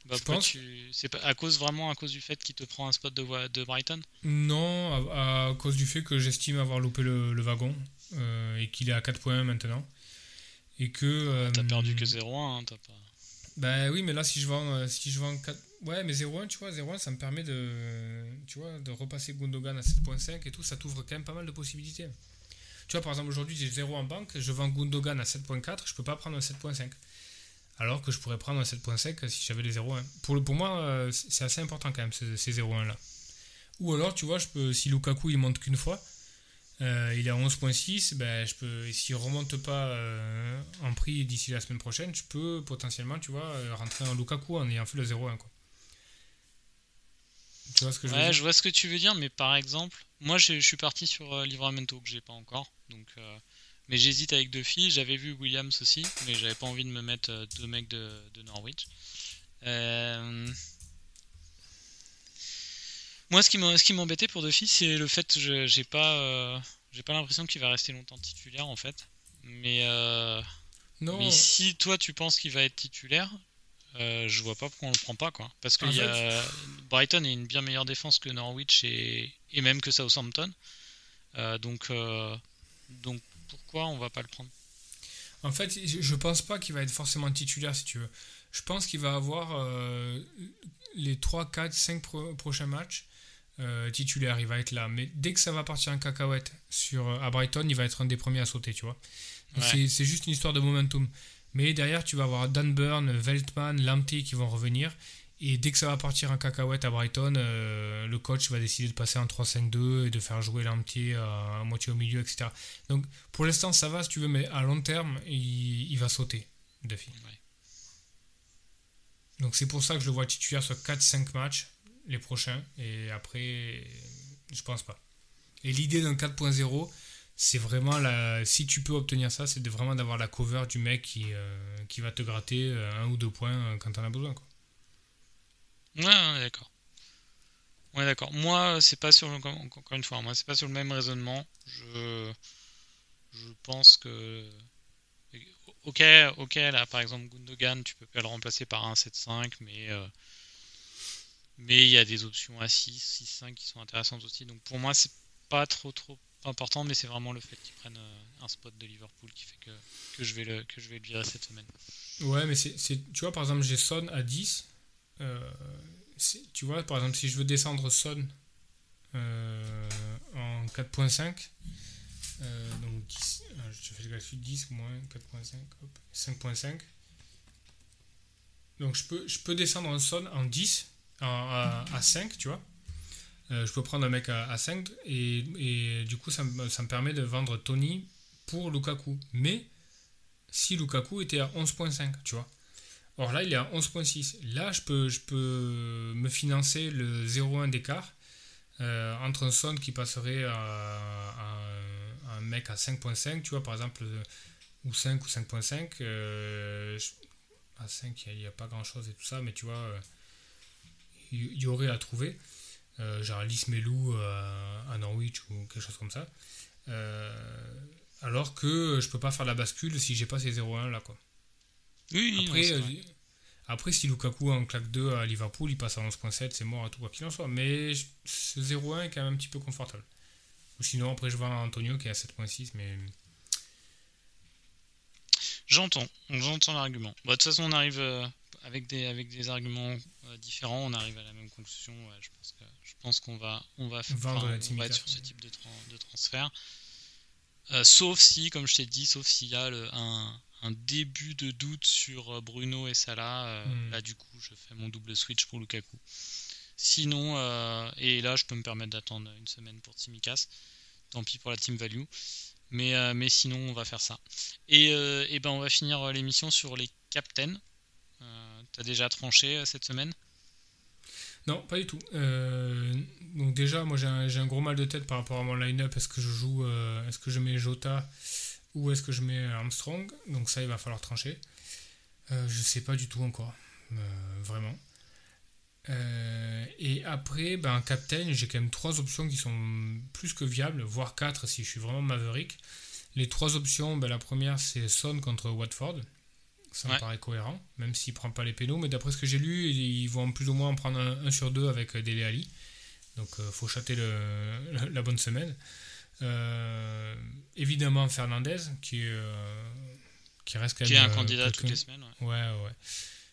Speaker 1: Bah, je pense. C'est à cause vraiment à cause du fait qu'il te prend un spot de, de Brighton?
Speaker 2: Non, à, cause du fait que j'estime avoir loupé le, wagon euh, et qu'il est à 4 points maintenant. Et que.
Speaker 1: t'as perdu que 0-1, hein, t'as pas.
Speaker 2: Bah oui, mais là, si je vends, euh, si je vends 4... Ouais, mais 0-1, tu vois, 0-1, ça me permet de, tu vois, de repasser Gundogan à 7.5 et tout, ça t'ouvre quand même pas mal de possibilités. Tu vois, par exemple, aujourd'hui, j'ai 0 en banque, je vends Gundogan à 7.4, je peux pas prendre un 7.5. Alors que je pourrais prendre un 7.5 si j'avais les 0.1. Pour, pour moi, euh, c'est assez important quand même, ces, 0.1 là. Ou alors, tu vois, je peux, si Lukaku il monte qu'une fois, euh, il est à 11.6, ben, je peux, s'il remonte pas euh, en prix d'ici la semaine prochaine, je peux potentiellement, tu vois, rentrer en Lukaku en ayant fait le 0.1. Quoi.
Speaker 1: Tu vois ce que je veux dire je vois ce que tu veux dire, mais par exemple, moi je, suis parti sur euh, Livramento que j'ai pas encore, donc euh, mais j'hésite avec deux filles. J'avais vu Williams aussi, mais j'avais pas envie de me mettre euh, deux mecs de, Norwich. Moi, ce qui m'embêtait pour deux filles, c'est le fait que j'ai pas, j'ai pas l'impression qu'il va rester longtemps titulaire en fait. Mais, non. mais si toi tu penses qu'il va être titulaire, euh, je vois pas pourquoi on le prend pas quoi. Parce que Brighton est une bien meilleure défense que Norwich et, même que Southampton. Euh, donc, euh, donc pourquoi on va pas le prendre?
Speaker 2: En fait, je pense pas qu'il va être forcément titulaire si tu veux. Je pense qu'il va avoir les 3, 4, 5 prochains matchs titulaire, il va être là. Mais dès que ça va partir en cacahuète sur, à Brighton, il va être un des premiers à sauter, tu vois. C'est juste une histoire de momentum. Mais derrière, tu vas avoir Dan Burn, Veltman, Lamptey qui vont revenir. Et dès que ça va partir en cacahuète à Brighton, euh, le coach va décider de passer en 3-5-2 et de faire jouer Lamptey à, moitié au milieu, etc. Donc pour l'instant, ça va si tu veux, mais à long terme, il, va sauter, Duffy. Donc c'est pour ça que je le vois titulaire sur 4-5 matchs les prochains. Et après, je pense pas. Et l'idée d'un 4.0, c'est vraiment la. Si tu peux obtenir ça, c'est vraiment d'avoir la cover du mec qui, euh, va te gratter euh, un ou deux points euh, quand t'en as besoin. Quoi.
Speaker 1: Ouais, d'accord. Ouais, d'accord. Moi, c'est pas sur encore une fois, c'est pas sur le même raisonnement. Je, pense que. Ok, ok, là, par exemple, Gundogan, tu peux pas le remplacer par un 7-5, mais. Mais il y a des options à 6, 6-5 qui sont intéressantes aussi. Donc pour moi, c'est pas trop trop important, mais c'est vraiment le fait qu'ils prennent euh, un spot de Liverpool qui fait que, que, je, vais le, que je vais le virer cette semaine.
Speaker 2: Ouais, mais c'est, tu vois, par exemple, j'ai Son à 10. Euh, tu vois, par exemple, si je veux descendre Son euh, en 4.5, donc 10, je fais le 10 moins 4.5, 5.5. Donc je peux, je peux descendre un Son en 10 à, 5, tu vois. Euh, je peux prendre un mec à, 5 et, du coup ça me, permet de vendre Tony pour Lukaku. Mais si Lukaku était à 11.5, tu vois. Or là il est à 11.6. Là je peux, je peux me financer le 0,1 d'écart euh, entre un son qui passerait à, un mec à 5.5, tu vois par exemple, ou 5 ou 5.5. Euh, à 5 il n'y a, pas grand chose et tout ça, mais tu vois il y, aurait à trouver, genre Lismelou euh, à Norwich ou quelque chose comme ça. Euh, alors que je peux pas faire la bascule si j'ai pas ces 0-1 là quoi.
Speaker 1: Oui,
Speaker 2: après, après, si Lukaku en claque 2 à Liverpool, il passe à 11.7, c'est mort à tout quoi qu'il en soit. Mais ce 0-1 est quand même un petit peu confortable. Ou sinon, après, je vois Antonio qui est à 7.6, mais.
Speaker 1: J'entends, j'entends l'argument. de toute façon, on arrive avec des, avec des arguments euh, différents, on arrive à la même conclusion. je pense que je pense qu'on va on va, on va être sur ce type de, de transfert. Euh, sauf si, comme je t'ai dit, sauf s'il y a un, un, début de doute sur euh, Bruno et Salah, hmm. là du coup je fais mon double switch pour Lukaku. Sinon, et là je peux me permettre d'attendre une semaine pour Timikas. Tant pis pour la team value. Mais, mais sinon on va faire ça. Et, et ben on va finir l'émission sur les captains. T'as déjà tranché euh, cette semaine?
Speaker 2: Non, pas du tout. Euh, donc déjà, moi j'ai un, gros mal de tête par rapport à mon line-up. Est-ce que je joue, euh, est-ce que je mets Jota ou est-ce que je mets Armstrong? Donc ça, il va falloir trancher. je sais pas du tout encore, vraiment. et après, ben, Captain, j'ai quand même trois options qui sont plus que viables, voire quatre si je suis vraiment maverick. Les trois options, ben, la première c'est Son contre Watford. Ça me paraît cohérent, même s'il prend pas les pénaux. Mais d'après ce que j'ai lu, ils vont plus ou moins en prendre un, sur deux avec Dele Ali. Donc il euh, faut chater le, la bonne semaine. Euh, évidemment Fernandez, qui, euh, qui reste quand
Speaker 1: même...
Speaker 2: Qui
Speaker 1: est un candidat toutes les semaines.
Speaker 2: Ouais, ouais.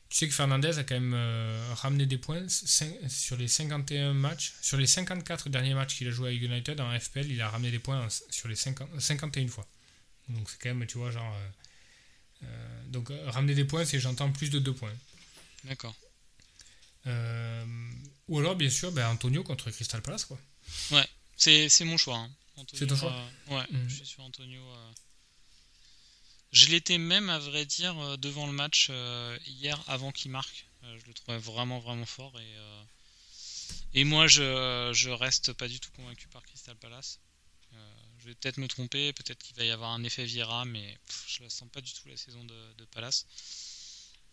Speaker 2: Tu sais que Fernandez a quand même ramené des points sur les 51 matchs, sur les 54 derniers matchs qu'il a joué avec United en FPL, il a ramené des points sur les 50, 51 fois. Donc c'est quand même, tu vois, genre euh, donc euh, ramener des points, c'est j'entends plus de 2 points.
Speaker 1: D'accord.
Speaker 2: Euh, ou alors, bien sûr, ben, Antonio contre Crystal Palace. Quoi.
Speaker 1: Ouais, c'est, mon choix. Hein.
Speaker 2: C'est ton choix
Speaker 1: Ouais, mm. je suis sur Antonio. Je l'étais même, à vrai dire, devant le match hier avant qu'il marque. je le trouvais vraiment, vraiment fort. Et, et moi, je, je reste pas du tout convaincu par Crystal Palace. Je vais peut-être me tromper, peut-être qu'il va y avoir un effet Vira, mais je je la sens pas du tout la saison de, Palace.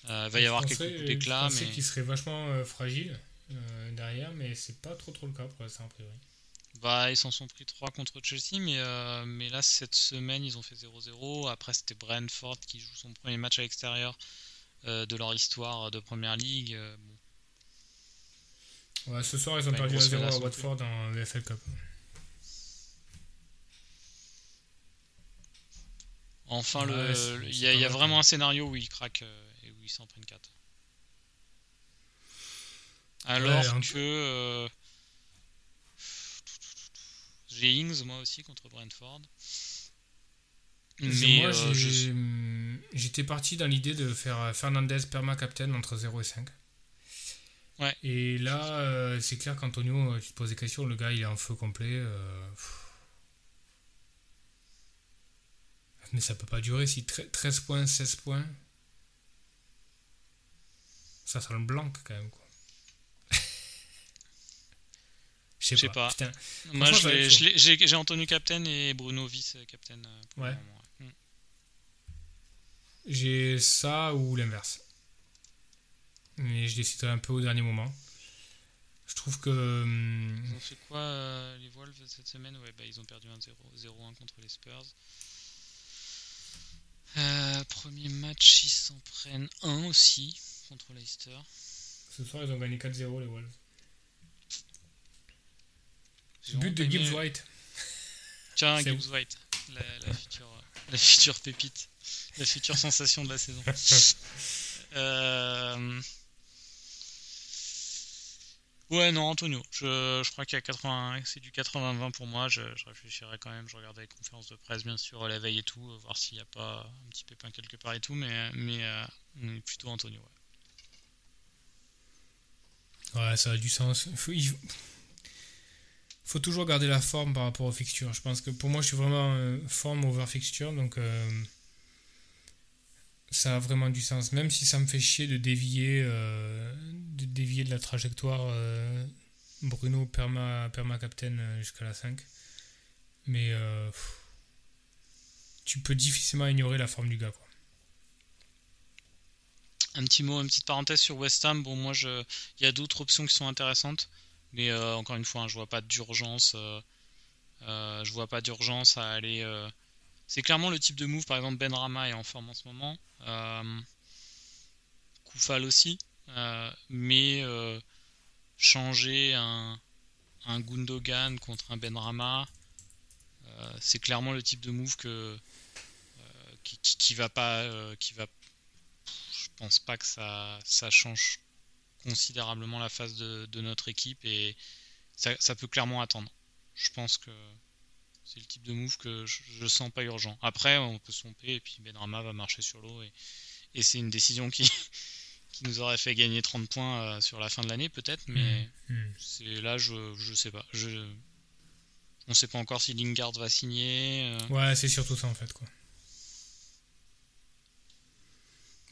Speaker 1: Euh, il va y avoir quelques coups d'éclat.
Speaker 2: Je pensais qu'il serait vachement euh, fragile euh, derrière, mais c'est pas trop trop le cas pour l'instant, a priori.
Speaker 1: Bah, ils s'en sont pris 3 contre Chelsea, mais, mais là, cette semaine, ils ont fait 0-0. Après, c'était Brentford qui joue son premier match à l'extérieur de leur histoire de première ligue.
Speaker 2: Ouais, ce soir, ils ont perdu 1-0 à Watford en VFL Cup.
Speaker 1: Enfin, il y, a, vraiment un scénario où il craque euh, et où il s'en prennent 4. Alors que. Euh, J'ai Ings, moi aussi, contre Brentford.
Speaker 2: Mais moi, j'étais parti dans l'idée de faire Fernandez perma-captain entre 0 et 5.
Speaker 1: Ouais.
Speaker 2: Et là, c'est clair qu'Antonio, tu te poses des questions, le gars il est en feu complet. Mais ça peut pas durer si 13 points, 16 points. Ça sent le blanc quand même. Quoi.
Speaker 1: Je sais pas. Moi, j'ai Antonio Captain et Bruno Vice Captain.
Speaker 2: Euh, ouais. Hmm. J'ai ça ou l'inverse. Mais je déciderai un peu au dernier moment. Je trouve que.
Speaker 1: Hmm, ils ont fait quoi euh, les Wolves cette semaine? Ouais, bah, ils ont perdu 1-0-1 contre les Spurs. Euh, premier match, ils s'en prennent un aussi contre Leicester.
Speaker 2: Ce soir, ils ont gagné 4-0 les Wolves. But de Gibbs White. (laughs)
Speaker 1: Tiens, Gibbs White, la, future, la future pépite, la future sensation de la saison. (laughs) euh... Ouais, non, Antonio. Je, je crois qu'il y a 80, c'est du 80-20 pour moi. Je, je, réfléchirai quand même. Je regarderai les conférences de presse, bien sûr, la veille et tout, voir s'il n'y a pas un petit pépin quelque part et tout, mais, mais, euh, plutôt Antonio.
Speaker 2: Ouais. ça a du sens. Il faut, toujours garder la forme par rapport aux fixtures. Je pense que pour moi, je suis vraiment euh, forme over fixture, donc. Euh, ça a vraiment du sens. Même si ça me fait chier de dévier, euh, de, dévier de la trajectoire euh, Bruno perma, perma captain euh, jusqu'à la 5. Mais tu peux difficilement ignorer la forme du gars. Quoi.
Speaker 1: Un petit mot, une petite parenthèse sur West Ham. Bon, moi, il y a d'autres options qui sont intéressantes. Mais encore une fois, hein, je vois pas d'urgence. je vois pas d'urgence à aller c'est clairement le type de move. Par exemple, Ben Rama est en forme en ce moment. Euh, Koufal aussi. Euh, mais euh, changer un, un, Gundogan contre un Ben Rama, c'est clairement le type de move que, qui, va pas. qui va, je pense pas que ça, change considérablement la phase de, notre équipe et ça peut clairement attendre. Je pense que c'est le type de move que je, sens pas urgent. Après, on peut se tromper et puis Benrama va marcher sur l'eau et, c'est une décision qui, (laughs) qui nous aurait fait gagner 30 points euh, sur la fin de l'année peut-être, mais mmh, mmh. c'est là je je sais pas. Je on sait pas encore si Lingard va signer.
Speaker 2: Euh. Ouais, c'est surtout ça en fait quoi.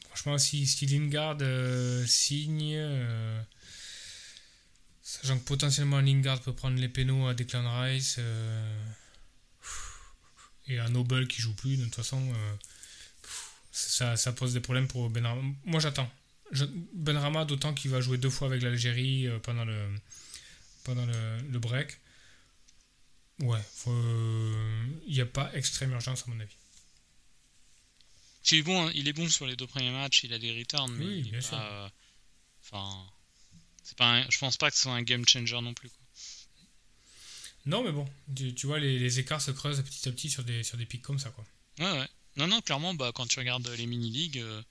Speaker 2: Franchement, si, si Lingard euh, signe, sachant que potentiellement Lingard peut prendre les pénaux à Declan Rice, et un Noble qui joue plus, de toute façon, euh, ça, ça, pose des problèmes pour Benrama. Moi j'attends. Benrama, d'autant qu'il va jouer deux fois avec l'Algérie euh, pendant le, pendant le, break. Ouais, il n'y a pas extrême urgence à mon avis.
Speaker 1: Il est, bon, hein. il est bon sur les deux premiers matchs, il a des returns, mais
Speaker 2: oui, bien sûr.
Speaker 1: enfin, c'est pas je pense pas que ce soit un game changer non plus.
Speaker 2: Non, mais bon, tu, vois, les, écarts se creusent petit à petit sur des, sur des pics comme ça, quoi.
Speaker 1: Ouais, ouais. Non, non, clairement, bah, quand tu regardes les mini-ligues, euh,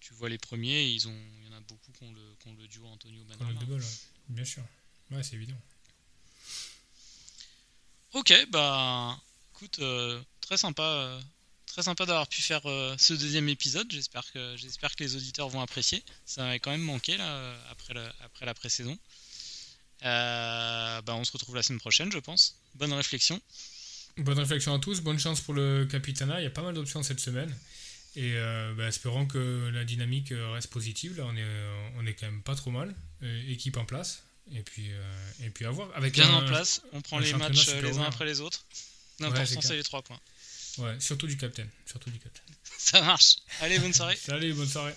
Speaker 1: tu vois les premiers, ils ont, il y en a beaucoup qui ont le, le duo Antonio Benrama.
Speaker 2: Le bien sûr. Ouais, c'est évident.
Speaker 1: Ok, bah, écoute, euh, très sympa. Euh, très sympa d'avoir pu faire ce deuxième épisode. J'espère que, j'espère que les auditeurs vont apprécier. Ça m'avait quand même manqué là, après, la, après la pré-saison. Euh, bah, on se retrouve la semaine prochaine, je pense. Bonne réflexion.
Speaker 2: Bonne réflexion à tous. Bonne chance pour le Capitana. Il y a pas mal d'options cette semaine. Et euh, bah, espérons que la dynamique reste positive. Là, on est, on est quand même pas trop mal. Euh, équipe en place. Et puis, et puis à voir. Avec
Speaker 1: Bien en place. On prend les matchs les uns après les autres. L'important, c'est les trois points.
Speaker 2: Ouais, surtout du capitaine. Surtout du capitaine. (laughs)
Speaker 1: Ça marche. Allez, bonne soirée.
Speaker 2: Salut, bonne soirée.